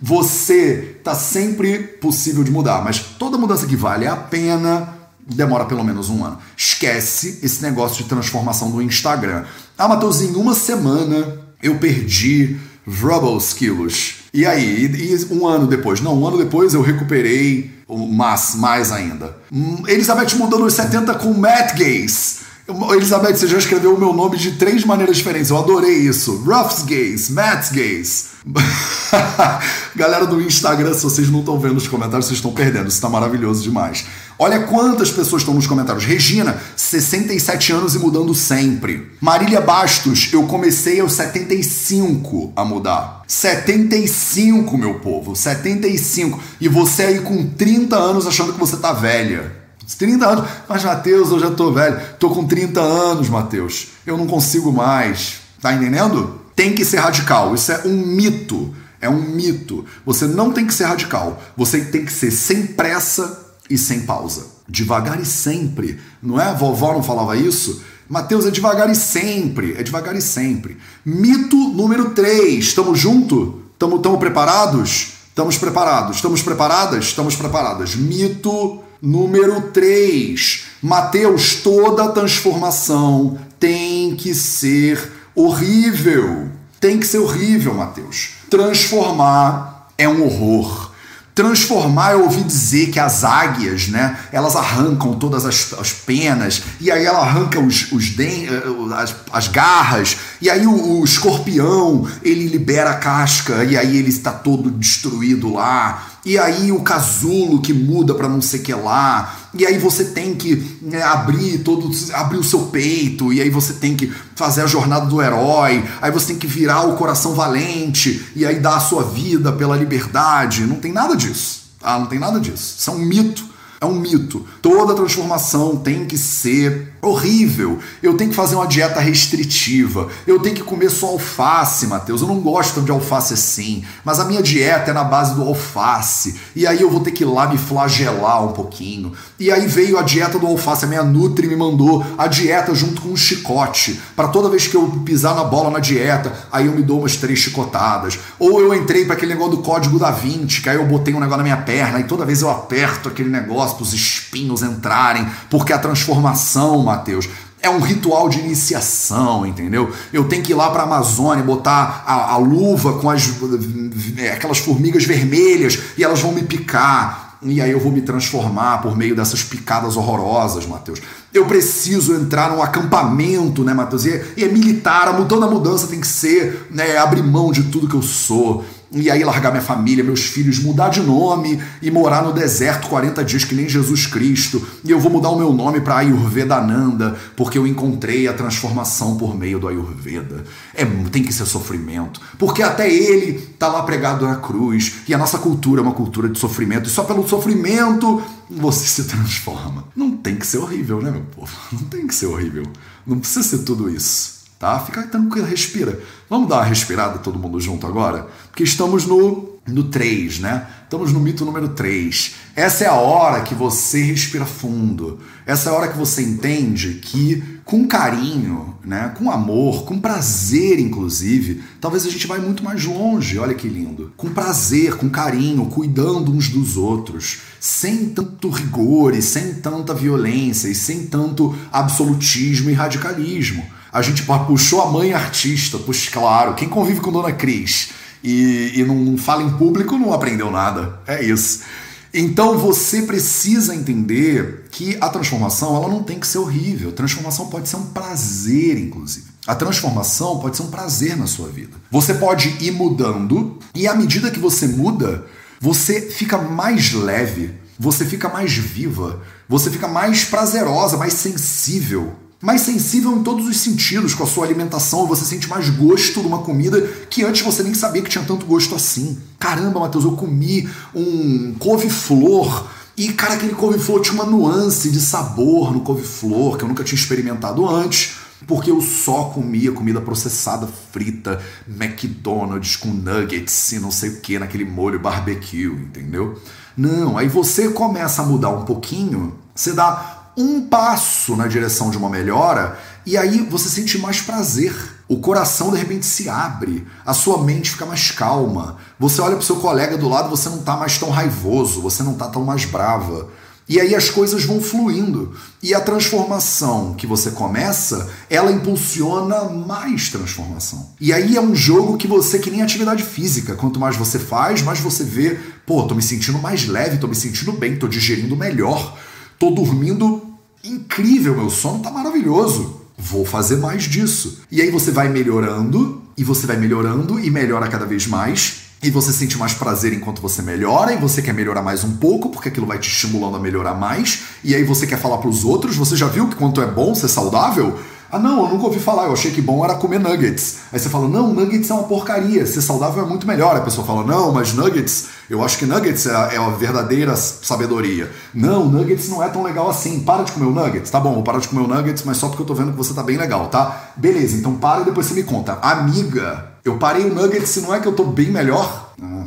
Você tá sempre possível de mudar, mas toda mudança que vale a pena demora pelo menos um ano. Esquece esse negócio de transformação do Instagram. Ah, Matheus, em uma semana eu perdi Rubbles quilos. E aí, e um ano depois? Não, um ano depois eu recuperei mais, mais ainda. Hum, Elizabeth mudou nos 70 com Matt Gaze. Elizabeth, você já escreveu o meu nome de três maneiras diferentes. Eu adorei isso. Ruff's Gaze, Matt's Gaze. Galera do Instagram, se vocês não estão vendo os comentários, vocês estão perdendo. Isso está maravilhoso demais. Olha quantas pessoas estão nos comentários. Regina, 67 anos e mudando sempre. Marília Bastos, eu comecei aos 75 a mudar. 75, meu povo, 75. E você aí com 30 anos achando que você tá velha. 30 anos. Mas, Matheus, eu já tô velho. Tô com 30 anos, Matheus. Eu não consigo mais. Tá entendendo? Tem que ser radical. Isso é um mito. É um mito. Você não tem que ser radical. Você tem que ser sem pressa e sem pausa. Devagar e sempre. Não é? A vovó não falava isso? Mateus, é devagar e sempre. É devagar e sempre. Mito número 3. Estamos junto? Estamos preparados? Estamos preparados. Estamos preparadas? Estamos preparadas. Mito número 3. Mateus, toda transformação tem que ser horrível. Tem que ser horrível, Mateus. Transformar é um horror. Transformar, eu ouvi dizer que as águias, né, elas arrancam todas as, as penas, e aí ela arranca os, os den eh, as, as garras, e aí o, o escorpião, ele libera a casca, e aí ele está todo destruído lá. E aí o casulo que muda para não sei que lá. E aí você tem que né, abrir todo, abrir o seu peito. E aí você tem que fazer a jornada do herói. Aí você tem que virar o coração valente. E aí dar a sua vida pela liberdade. Não tem nada disso. Ah, não tem nada disso. Isso é um mito. É um mito. Toda transformação tem que ser horrível. Eu tenho que fazer uma dieta restritiva. Eu tenho que comer só alface, Matheus. Eu não gosto de alface assim, mas a minha dieta é na base do alface. E aí eu vou ter que ir lá me flagelar um pouquinho. E aí veio a dieta do alface. A minha Nutri me mandou a dieta junto com um chicote. Para toda vez que eu pisar na bola na dieta, aí eu me dou umas três chicotadas. Ou eu entrei para aquele negócio do código da 20, que aí eu botei um negócio na minha perna e toda vez eu aperto aquele negócio para os espinhos entrarem, porque a transformação, Mateus, é um ritual de iniciação, entendeu? Eu tenho que ir lá para a Amazônia, botar a, a, luva com as é, aquelas formigas vermelhas e elas vão me picar. E aí eu vou me transformar por meio dessas picadas horrorosas, Mateus. Eu preciso entrar num acampamento, né, Mateus? E é, e é militar, a toda mudança tem que ser né, abrir mão de tudo que eu sou e aí largar minha família, meus filhos, mudar de nome e morar no deserto 40 dias que nem Jesus Cristo. E eu vou mudar o meu nome para Ayurvedananda, porque eu encontrei a transformação por meio do Ayurveda. É, tem que ser sofrimento, porque até ele tá lá pregado na cruz, e a nossa cultura é uma cultura de sofrimento, e só pelo sofrimento você se transforma. Não tem que ser horrível, né, meu povo? Não tem que ser horrível. Não precisa ser tudo isso tá? Fica tranquilo, respira. Vamos dar uma respirada todo mundo junto agora? Porque estamos no, no 3, né? Estamos no mito número 3. Essa é a hora que você respira fundo. Essa é a hora que você entende que com carinho, né, com amor, com prazer inclusive, talvez a gente vai muito mais longe. Olha que lindo. Com prazer, com carinho, cuidando uns dos outros, sem tanto rigor e sem tanta violência e sem tanto absolutismo e radicalismo a gente puxou a mãe artista, pois claro, quem convive com Dona Cris e, e não fala em público não aprendeu nada. É isso. Então você precisa entender que a transformação ela não tem que ser horrível. A transformação pode ser um prazer, inclusive. A transformação pode ser um prazer na sua vida. Você pode ir mudando e à medida que você muda, você fica mais leve, você fica mais viva, você fica mais prazerosa, mais sensível mais sensível em todos os sentidos com a sua alimentação, você sente mais gosto de uma comida que antes você nem sabia que tinha tanto gosto assim. Caramba, Matheus, eu comi um couve-flor e, cara, aquele couve-flor tinha uma nuance de sabor no couve-flor que eu nunca tinha experimentado antes porque eu só comia comida processada, frita, McDonald's com nuggets e não sei o que naquele molho barbecue, entendeu? Não, aí você começa a mudar um pouquinho, você dá um passo na direção de uma melhora e aí você sente mais prazer. O coração de repente se abre, a sua mente fica mais calma. Você olha pro seu colega do lado, você não tá mais tão raivoso, você não tá tão mais brava. E aí as coisas vão fluindo. E a transformação que você começa, ela impulsiona mais transformação. E aí é um jogo que você, que nem atividade física, quanto mais você faz, mais você vê, pô, tô me sentindo mais leve, tô me sentindo bem, tô digerindo melhor, tô dormindo incrível, meu sono tá maravilhoso. Vou fazer mais disso. E aí você vai melhorando, e você vai melhorando, e melhora cada vez mais, e você sente mais prazer enquanto você melhora, e você quer melhorar mais um pouco, porque aquilo vai te estimulando a melhorar mais, e aí você quer falar para os outros, você já viu que quanto é bom ser saudável? Ah, não, eu nunca ouvi falar, eu achei que bom era comer nuggets. Aí você fala, não, nuggets é uma porcaria, ser saudável é muito melhor. A pessoa fala, não, mas nuggets, eu acho que nuggets é a, é a verdadeira sabedoria. Não, nuggets não é tão legal assim, para de comer o nuggets. Tá bom, vou parar de comer o nuggets, mas só porque eu tô vendo que você tá bem legal, tá? Beleza, então para e depois você me conta. Amiga, eu parei o nuggets se não é que eu tô bem melhor? Ah,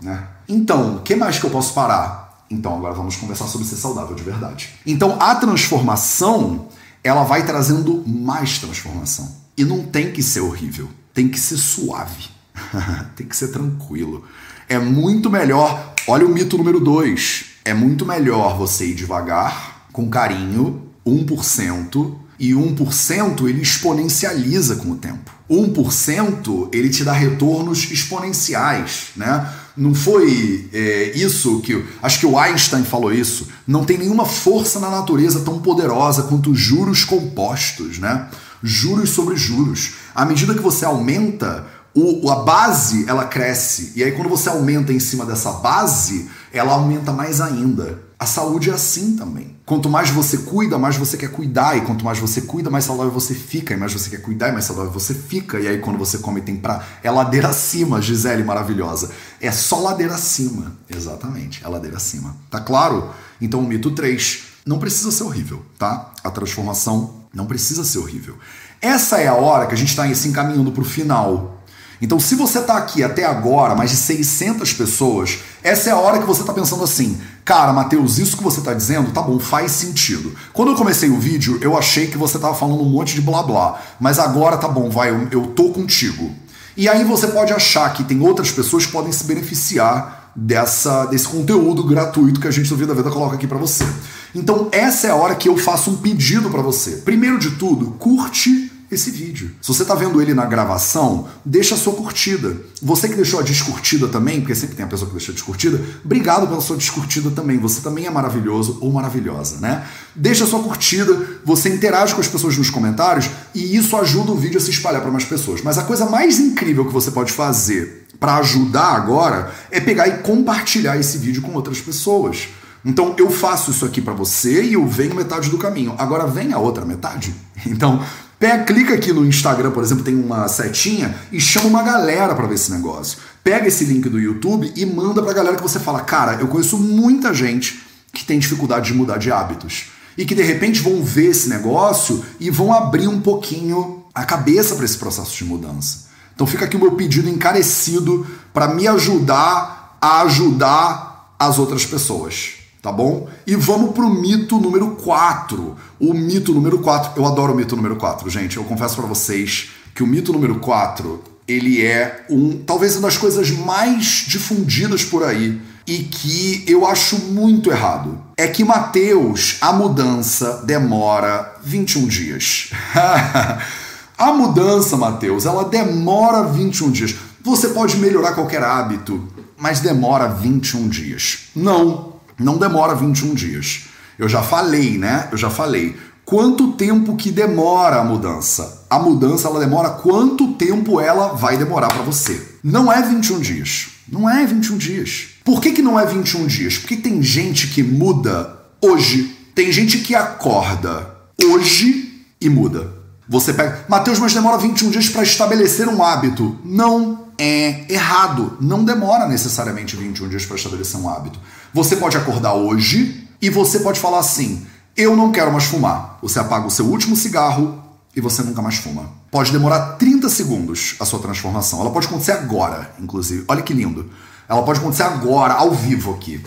né? Então, o que mais que eu posso parar? Então, agora vamos conversar sobre ser saudável de verdade. Então, a transformação ela vai trazendo mais transformação. E não tem que ser horrível, tem que ser suave, tem que ser tranquilo. É muito melhor, olha o mito número 2, é muito melhor você ir devagar, com carinho, 1%, e 1% ele exponencializa com o tempo. 1% ele te dá retornos exponenciais, né? Não foi é, isso que. Acho que o Einstein falou isso. Não tem nenhuma força na natureza tão poderosa quanto juros compostos, né? Juros sobre juros. À medida que você aumenta, o, a base ela cresce. E aí, quando você aumenta em cima dessa base, ela aumenta mais ainda. A saúde é assim também. Quanto mais você cuida, mais você quer cuidar. E quanto mais você cuida, mais saudável você fica. E mais você quer cuidar, mais saudável você fica. E aí, quando você come, tem pra. É ladeira acima, Gisele maravilhosa. É só ladeira acima. Exatamente, é ladeira acima. Tá claro? Então, o mito 3 não precisa ser horrível, tá? A transformação não precisa ser horrível. Essa é a hora que a gente está se encaminhando para o final então, se você está aqui até agora, mais de 600 pessoas, essa é a hora que você está pensando assim: cara, Matheus, isso que você está dizendo, tá bom, faz sentido. Quando eu comecei o vídeo, eu achei que você estava falando um monte de blá blá, mas agora tá bom, vai, eu, eu tô contigo. E aí você pode achar que tem outras pessoas que podem se beneficiar dessa, desse conteúdo gratuito que a gente do Vida Vida coloca aqui para você. Então, essa é a hora que eu faço um pedido para você. Primeiro de tudo, curte esse vídeo. Se você está vendo ele na gravação, deixa a sua curtida. Você que deixou a descurtida também, porque sempre tem a pessoa que deixou a descurtida, obrigado pela sua descurtida também. Você também é maravilhoso ou maravilhosa, né? Deixa a sua curtida, você interage com as pessoas nos comentários e isso ajuda o vídeo a se espalhar para mais pessoas. Mas a coisa mais incrível que você pode fazer para ajudar agora é pegar e compartilhar esse vídeo com outras pessoas. Então eu faço isso aqui para você e eu venho metade do caminho. Agora vem a outra metade. Então Pega, clica aqui no Instagram, por exemplo, tem uma setinha e chama uma galera para ver esse negócio. Pega esse link do YouTube e manda pra galera que você fala: "Cara, eu conheço muita gente que tem dificuldade de mudar de hábitos e que de repente vão ver esse negócio e vão abrir um pouquinho a cabeça para esse processo de mudança". Então fica aqui o meu pedido encarecido para me ajudar a ajudar as outras pessoas tá bom? E vamos pro mito número 4. O mito número 4, eu adoro o mito número 4, gente. Eu confesso para vocês que o mito número 4, ele é um, talvez uma das coisas mais difundidas por aí e que eu acho muito errado. É que Mateus, a mudança demora 21 dias. a mudança, Mateus, ela demora 21 dias. Você pode melhorar qualquer hábito, mas demora 21 dias. Não, não demora 21 dias. Eu já falei, né? Eu já falei. Quanto tempo que demora a mudança? A mudança ela demora quanto tempo ela vai demorar para você? Não é 21 dias. Não é 21 dias. Por que, que não é 21 dias? Porque tem gente que muda hoje. Tem gente que acorda hoje e muda. Você pega, Mateus, mas demora 21 dias para estabelecer um hábito. Não é errado. Não demora necessariamente 21 dias para estabelecer um hábito. Você pode acordar hoje e você pode falar assim: eu não quero mais fumar. Você apaga o seu último cigarro e você nunca mais fuma. Pode demorar 30 segundos a sua transformação. Ela pode acontecer agora, inclusive. Olha que lindo. Ela pode acontecer agora, ao vivo aqui.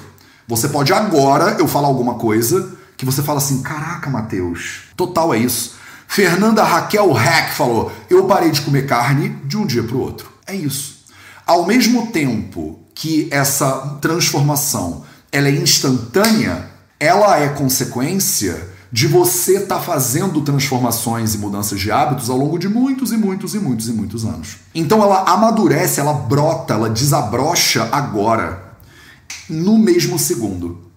Você pode agora eu falar alguma coisa que você fala assim: caraca, Matheus, total é isso. Fernanda Raquel Hack falou: Eu parei de comer carne de um dia para o outro. É isso. Ao mesmo tempo que essa transformação ela é instantânea, ela é consequência de você estar tá fazendo transformações e mudanças de hábitos ao longo de muitos e muitos e muitos e muitos anos. Então ela amadurece, ela brota, ela desabrocha agora, no mesmo segundo.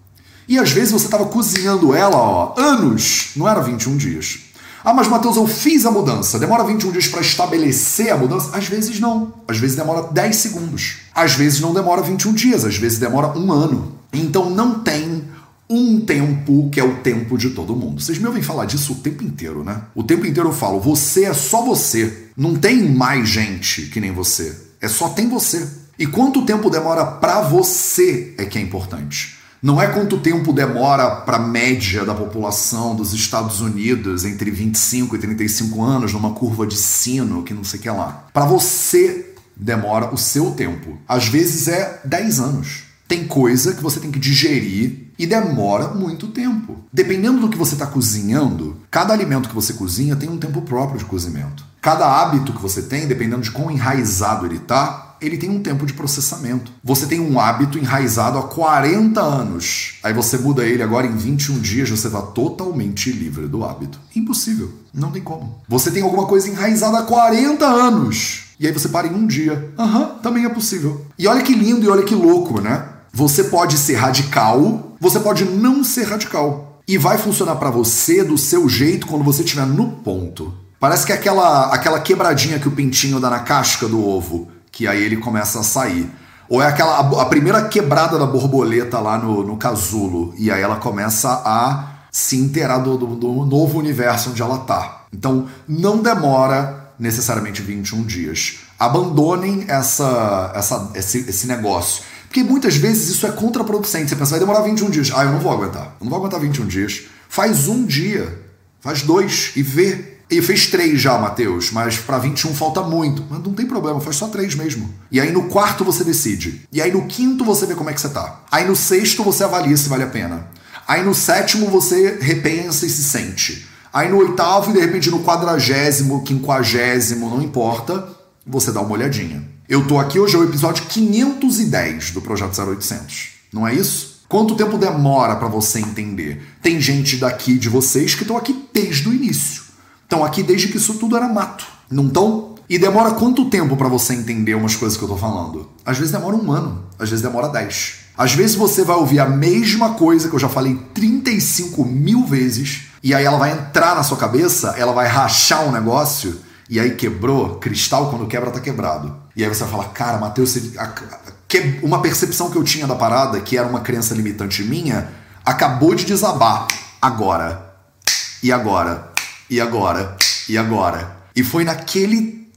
E às vezes você estava cozinhando ela, ó, anos, não era 21 dias. Ah, mas Matheus, eu fiz a mudança. Demora 21 dias para estabelecer a mudança? Às vezes não. Às vezes demora 10 segundos. Às vezes não demora 21 dias. Às vezes demora um ano. Então não tem um tempo que é o tempo de todo mundo. Vocês me ouvem falar disso o tempo inteiro, né? O tempo inteiro eu falo, você é só você. Não tem mais gente que nem você. É só tem você. E quanto tempo demora para você é que é importante. Não é quanto tempo demora para a média da população dos Estados Unidos entre 25 e 35 anos numa curva de sino que não sei o que lá. Para você demora o seu tempo. Às vezes é 10 anos. Tem coisa que você tem que digerir e demora muito tempo. Dependendo do que você está cozinhando, cada alimento que você cozinha tem um tempo próprio de cozimento. Cada hábito que você tem, dependendo de quão enraizado ele está, ele tem um tempo de processamento. Você tem um hábito enraizado há 40 anos. Aí você muda ele agora em 21 dias, você está totalmente livre do hábito. Impossível. Não tem como. Você tem alguma coisa enraizada há 40 anos. E aí você para em um dia. Aham, uhum, também é possível. E olha que lindo e olha que louco, né? Você pode ser radical, você pode não ser radical. E vai funcionar para você do seu jeito quando você estiver no ponto. Parece que é aquela, aquela quebradinha que o pintinho dá na casca do ovo, que aí ele começa a sair. Ou é aquela a, a primeira quebrada da borboleta lá no, no casulo, e aí ela começa a se inteirar do, do, do novo universo onde ela tá. Então não demora necessariamente 21 dias. Abandonem essa, essa, esse, esse negócio. Porque muitas vezes isso é contraproducente. Você pensa, vai demorar 21 dias. Ah, eu não vou aguentar. Eu não vou aguentar 21 dias. Faz um dia, faz dois e vê. E fez três já, Matheus, mas para 21 falta muito. Mas não tem problema, faz só três mesmo. E aí no quarto você decide. E aí no quinto você vê como é que você tá. Aí no sexto você avalia se vale a pena. Aí no sétimo você repensa e se sente. Aí no oitavo e de repente no quadragésimo, quinquagésimo, não importa, você dá uma olhadinha. Eu tô aqui hoje, é o episódio 510 do Projeto 0800. Não é isso? Quanto tempo demora para você entender? Tem gente daqui de vocês que estão aqui desde o início. Estão aqui desde que isso tudo era mato. Não estão? E demora quanto tempo para você entender umas coisas que eu tô falando? Às vezes demora um ano, às vezes demora 10. Às vezes você vai ouvir a mesma coisa que eu já falei 35 mil vezes, e aí ela vai entrar na sua cabeça, ela vai rachar um negócio e aí quebrou, cristal quando quebra tá quebrado. E aí você vai falar, cara, Matheus, uma percepção que eu tinha da parada, que era uma crença limitante minha, acabou de desabar. Agora. E agora. E agora. E agora. E foi naquele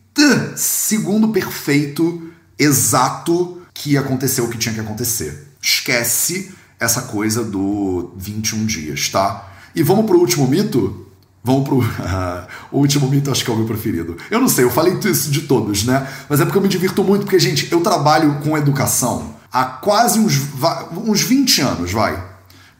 segundo perfeito, exato, que aconteceu o que tinha que acontecer. Esquece essa coisa do 21 dias, tá? E vamos pro último mito? Vamos pro. o último mito, acho que é o meu preferido. Eu não sei, eu falei isso de todos, né? Mas é porque eu me divirto muito, porque, gente, eu trabalho com educação há quase uns, uns 20 anos, vai.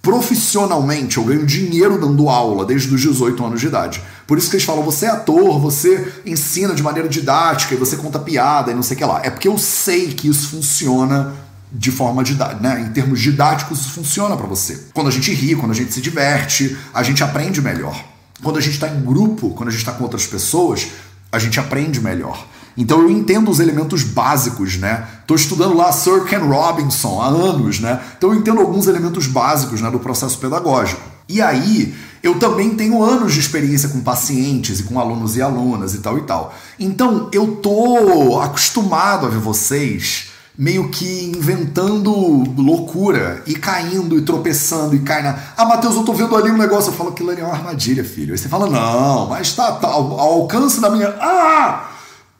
Profissionalmente, eu ganho dinheiro dando aula desde os 18 anos de idade. Por isso que eles falam, você é ator, você ensina de maneira didática, e você conta piada e não sei o que lá. É porque eu sei que isso funciona de forma didática, né? Em termos didáticos, isso funciona para você. Quando a gente ri, quando a gente se diverte, a gente aprende melhor. Quando a gente está em grupo, quando a gente está com outras pessoas, a gente aprende melhor. Então eu entendo os elementos básicos, né? Estou estudando lá Sir Ken Robinson há anos, né? Então eu entendo alguns elementos básicos né, do processo pedagógico. E aí eu também tenho anos de experiência com pacientes e com alunos e alunas e tal e tal. Então eu tô acostumado a ver vocês meio que inventando loucura e caindo e tropeçando e caindo. Ah, Matheus, eu tô vendo ali um negócio. Eu falo que ali é uma armadilha, filho. Aí você fala, não, mas tá, tá ao alcance da minha. Ah!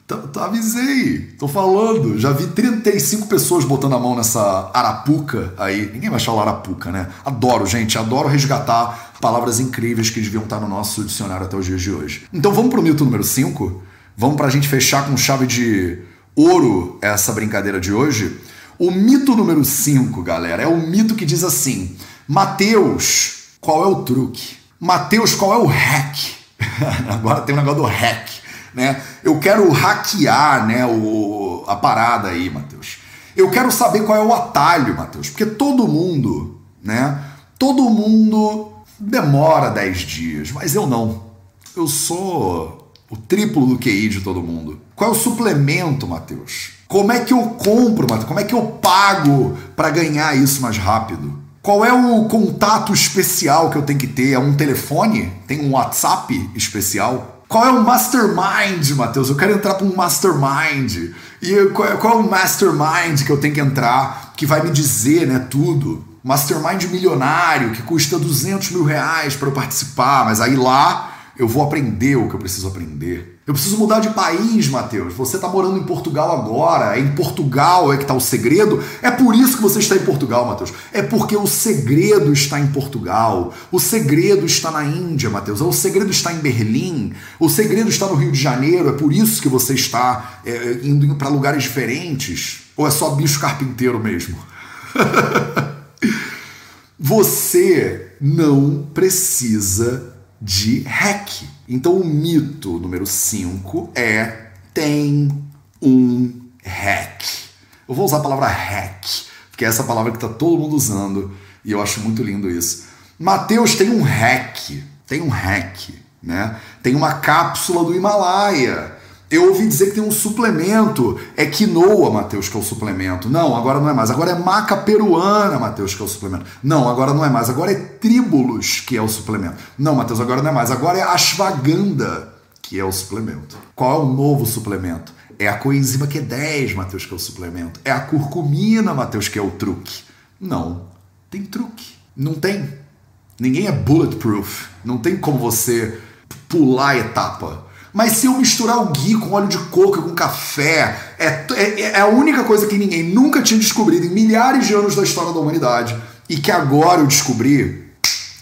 Tá, tá, avisei, tô falando. Já vi 35 pessoas botando a mão nessa arapuca aí. Ninguém vai falar arapuca, né? Adoro, gente, adoro resgatar palavras incríveis que deviam estar no nosso dicionário até os dias de hoje. Então vamos pro mito número 5? Vamos pra gente fechar com chave de ouro essa brincadeira de hoje. O mito número 5, galera, é o mito que diz assim: Mateus, qual é o truque? Mateus, qual é o hack? Agora tem o negócio do hack, né? Eu quero hackear, né, o, a parada aí, Matheus. Eu quero saber qual é o atalho, Matheus, porque todo mundo, né? Todo mundo demora 10 dias, mas eu não. Eu sou o triplo do QI de todo mundo. Qual é o suplemento, Matheus? Como é que eu compro, Matheus? Como é que eu pago para ganhar isso mais rápido? Qual é o contato especial que eu tenho que ter? É um telefone? Tem um WhatsApp especial? Qual é o mastermind, Matheus? Eu quero entrar para um mastermind. E qual é, qual é o mastermind que eu tenho que entrar que vai me dizer, né, tudo? Mastermind milionário que custa 200 mil reais para eu participar, mas aí lá eu vou aprender o que eu preciso aprender. Eu preciso mudar de país, Mateus. Você está morando em Portugal agora. É em Portugal é que está o segredo. É por isso que você está em Portugal, Mateus. É porque o segredo está em Portugal. O segredo está na Índia, Mateus. O segredo está em Berlim. O segredo está no Rio de Janeiro. É por isso que você está é, indo para lugares diferentes. Ou é só bicho carpinteiro mesmo? você não precisa de hack. Então o mito número 5 é tem um hack. Eu vou usar a palavra hack, porque é essa palavra que está todo mundo usando e eu acho muito lindo isso. Mateus tem um hack, tem um hack, né? Tem uma cápsula do Himalaia eu ouvi dizer que tem um suplemento. É quinoa, Matheus, que é o suplemento. Não, agora não é mais. Agora é maca peruana, Matheus, que é o suplemento. Não, agora não é mais. Agora é tríbulos, que é o suplemento. Não, Matheus, agora não é mais. Agora é ashwagandha, que é o suplemento. Qual é o novo suplemento? É a coenzima Q10, Matheus, que é o suplemento. É a curcumina, Matheus, que é o truque. Não, tem truque. Não tem. Ninguém é bulletproof. Não tem como você pular a etapa. Mas se eu misturar o ghee com óleo de coco, com café, é, é, é a única coisa que ninguém nunca tinha descobrido em milhares de anos da história da humanidade e que agora eu descobri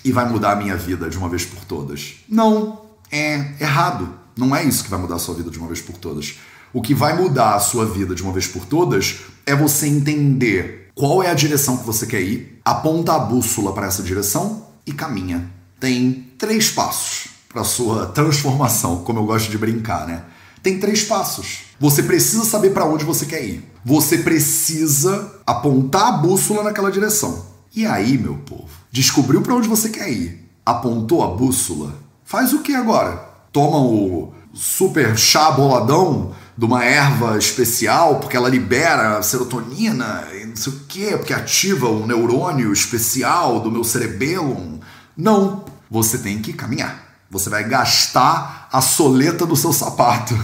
e vai mudar a minha vida de uma vez por todas. Não, é errado. Não é isso que vai mudar a sua vida de uma vez por todas. O que vai mudar a sua vida de uma vez por todas é você entender qual é a direção que você quer ir, aponta a bússola para essa direção e caminha. Tem três passos para sua transformação, como eu gosto de brincar, né? Tem três passos. Você precisa saber para onde você quer ir. Você precisa apontar a bússola naquela direção. E aí, meu povo, descobriu para onde você quer ir, apontou a bússola, faz o que agora? Toma o super chá boladão de uma erva especial, porque ela libera serotonina e não sei o quê, porque ativa o neurônio especial do meu cerebelo. Não, você tem que caminhar. Você vai gastar a soleta do seu sapato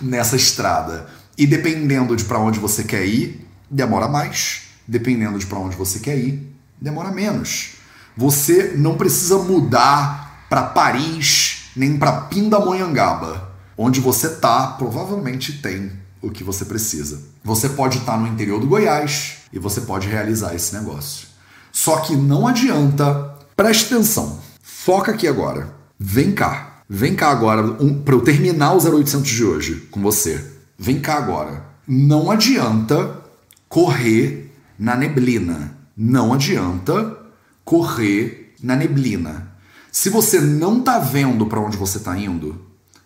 nessa estrada. E dependendo de para onde você quer ir, demora mais. Dependendo de para onde você quer ir, demora menos. Você não precisa mudar para Paris nem para Pindamonhangaba. Onde você tá, provavelmente tem o que você precisa. Você pode estar tá no interior do Goiás e você pode realizar esse negócio. Só que não adianta, preste atenção. Foca aqui agora. Vem cá. Vem cá agora um, para eu terminar o 0800 de hoje com você. Vem cá agora. Não adianta correr na neblina. Não adianta correr na neblina. Se você não está vendo para onde você está indo,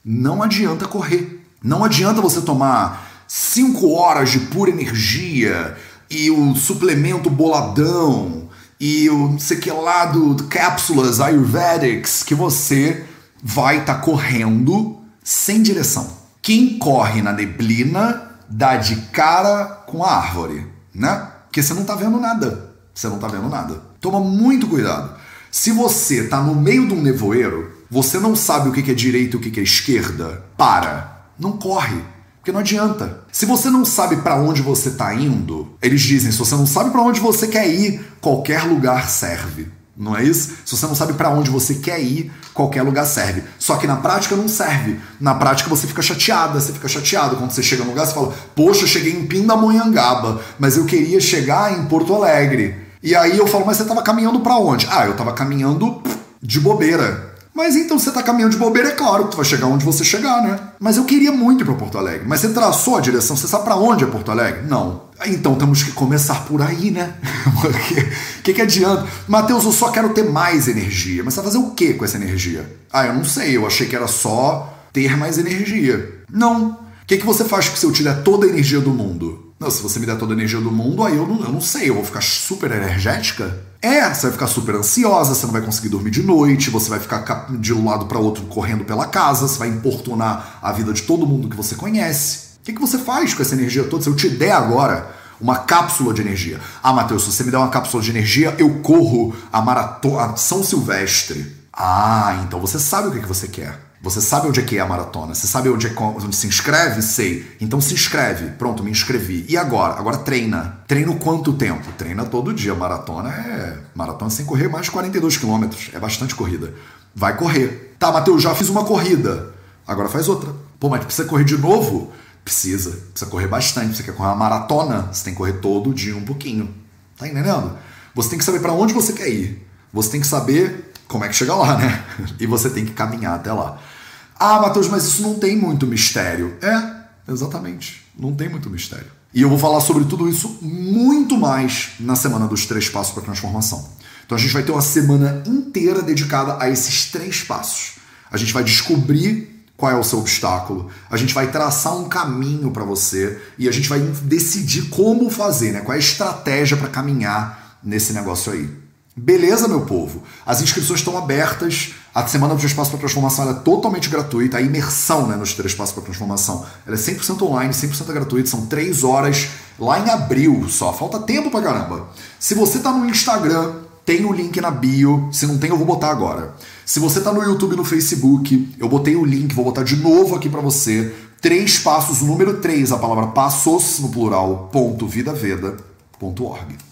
não adianta correr. Não adianta você tomar 5 horas de pura energia e o suplemento boladão e o não sei que lá do, cápsulas ayurvedics que você vai estar tá correndo sem direção. Quem corre na neblina dá de cara com a árvore, né? Porque você não está vendo nada. Você não está vendo nada. Toma muito cuidado. Se você está no meio de um nevoeiro, você não sabe o que é direita e o que é esquerda, para. Não corre. Porque não adianta. Se você não sabe para onde você está indo, eles dizem, se você não sabe para onde você quer ir, qualquer lugar serve. Não é isso? Se você não sabe para onde você quer ir, qualquer lugar serve. Só que na prática não serve. Na prática você fica chateada, você fica chateado quando você chega no lugar, você fala: "Poxa, eu cheguei em Pindamonhangaba, mas eu queria chegar em Porto Alegre". E aí eu falo: "Mas você estava caminhando para onde?". "Ah, eu estava caminhando de bobeira". Mas então você tá caminhando de bobeira, é claro que tu vai chegar onde você chegar, né? Mas eu queria muito ir pra Porto Alegre. Mas você traçou a direção, você sabe para onde é Porto Alegre? Não. Então temos que começar por aí, né? O que, que adianta? Matheus, eu só quero ter mais energia. Mas você vai fazer o que com essa energia? Ah, eu não sei, eu achei que era só ter mais energia. Não. O que, que você faz se eu te der toda a energia do mundo? Não, se você me der toda a energia do mundo, aí eu não, eu não sei, eu vou ficar super energética? É, você vai ficar super ansiosa, você não vai conseguir dormir de noite, você vai ficar de um lado para outro correndo pela casa, você vai importunar a vida de todo mundo que você conhece. O que, que você faz com essa energia toda? Se eu te der agora uma cápsula de energia. Ah, Matheus, se você me der uma cápsula de energia, eu corro a maratona São Silvestre. Ah, então você sabe o que, que você quer. Você sabe onde é que é a maratona? Você sabe onde, é, onde se inscreve? Sei. Então se inscreve. Pronto, me inscrevi. E agora? Agora treina. Treino quanto tempo? Treina todo dia. Maratona é. Maratona sem correr mais de 42 quilômetros. É bastante corrida. Vai correr. Tá, Matheus, já fiz uma corrida. Agora faz outra. Pô, mas precisa correr de novo? Precisa. Precisa correr bastante. Você quer correr uma maratona? Você tem que correr todo dia um pouquinho. Tá entendendo? Você tem que saber para onde você quer ir. Você tem que saber como é que chega lá, né? E você tem que caminhar até lá. Ah, Matheus, mas isso não tem muito mistério. É, exatamente. Não tem muito mistério. E eu vou falar sobre tudo isso muito mais na semana dos três passos para transformação. Então a gente vai ter uma semana inteira dedicada a esses três passos. A gente vai descobrir qual é o seu obstáculo, a gente vai traçar um caminho para você e a gente vai decidir como fazer, né? Qual é a estratégia para caminhar nesse negócio aí. Beleza, meu povo? As inscrições estão abertas. A Semana do Espaço para Transformação é totalmente gratuita. A imersão né, nos Três Passos para Transformação ela é 100% online, 100% gratuita. São três horas lá em abril só. Falta tempo pra caramba. Se você tá no Instagram, tem o link na bio. Se não tem, eu vou botar agora. Se você tá no YouTube no Facebook, eu botei o link, vou botar de novo aqui para você. Três passos, número 3, a palavra passos no plural, ponto, vida veda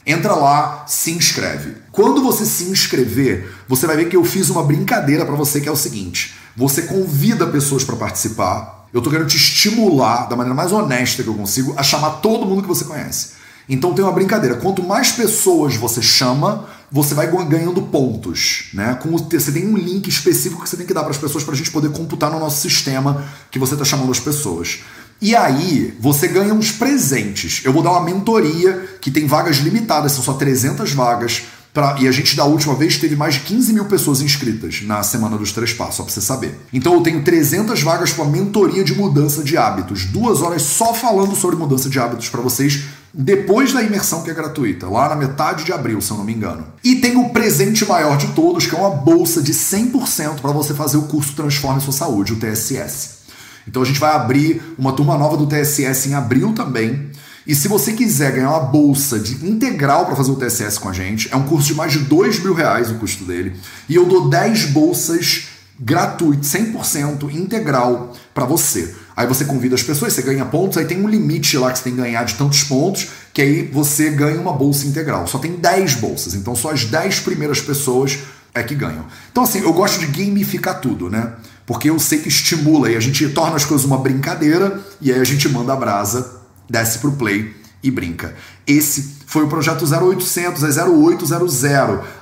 Entra lá, se inscreve. Quando você se inscrever, você vai ver que eu fiz uma brincadeira para você que é o seguinte: você convida pessoas para participar. Eu tô querendo te estimular da maneira mais honesta que eu consigo a chamar todo mundo que você conhece. Então tem uma brincadeira. Quanto mais pessoas você chama, você vai ganhando pontos, né? Com você tem um link específico que você tem que dar para as pessoas para a gente poder computar no nosso sistema que você está chamando as pessoas. E aí, você ganha uns presentes. Eu vou dar uma mentoria que tem vagas limitadas, são só 300 vagas. Pra, e a gente, da última vez, teve mais de 15 mil pessoas inscritas na Semana dos Três Passos, só pra você saber. Então eu tenho 300 vagas para mentoria de mudança de hábitos. Duas horas só falando sobre mudança de hábitos para vocês, depois da imersão que é gratuita, lá na metade de abril, se eu não me engano. E tem o presente maior de todos, que é uma bolsa de 100% para você fazer o curso Transforme Sua Saúde, o TSS. Então a gente vai abrir uma turma nova do TSS em abril também. E se você quiser ganhar uma bolsa de integral para fazer o TSS com a gente, é um curso de mais de dois mil reais o custo dele. E eu dou 10 bolsas gratuitas, 100% integral para você. Aí você convida as pessoas, você ganha pontos, aí tem um limite lá que você tem que ganhar de tantos pontos, que aí você ganha uma bolsa integral. Só tem 10 bolsas, então só as 10 primeiras pessoas é que ganham. Então assim, eu gosto de gamificar tudo, né? Porque eu sei que estimula e a gente torna as coisas uma brincadeira e aí a gente manda a brasa, desce pro play e brinca. Esse foi o projeto 0800, é 0800,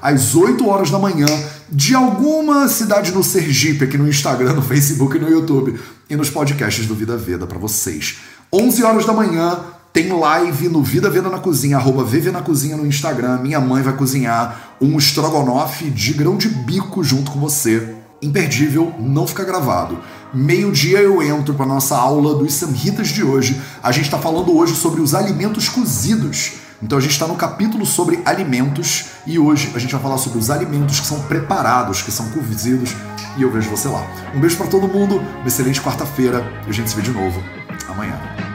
às 8 horas da manhã, de alguma cidade no Sergipe, aqui no Instagram, no Facebook e no YouTube, e nos podcasts do Vida Veda para vocês. 11 horas da manhã, tem live no Vida Veda na Cozinha, arroba Vive na Cozinha no Instagram. Minha mãe vai cozinhar um estrogonofe de grão de bico junto com você imperdível, não fica gravado. Meio-dia eu entro para nossa aula dos samhitas de hoje. A gente está falando hoje sobre os alimentos cozidos. Então a gente está no capítulo sobre alimentos e hoje a gente vai falar sobre os alimentos que são preparados, que são cozidos e eu vejo você lá. Um beijo para todo mundo, uma excelente quarta-feira e a gente se vê de novo amanhã.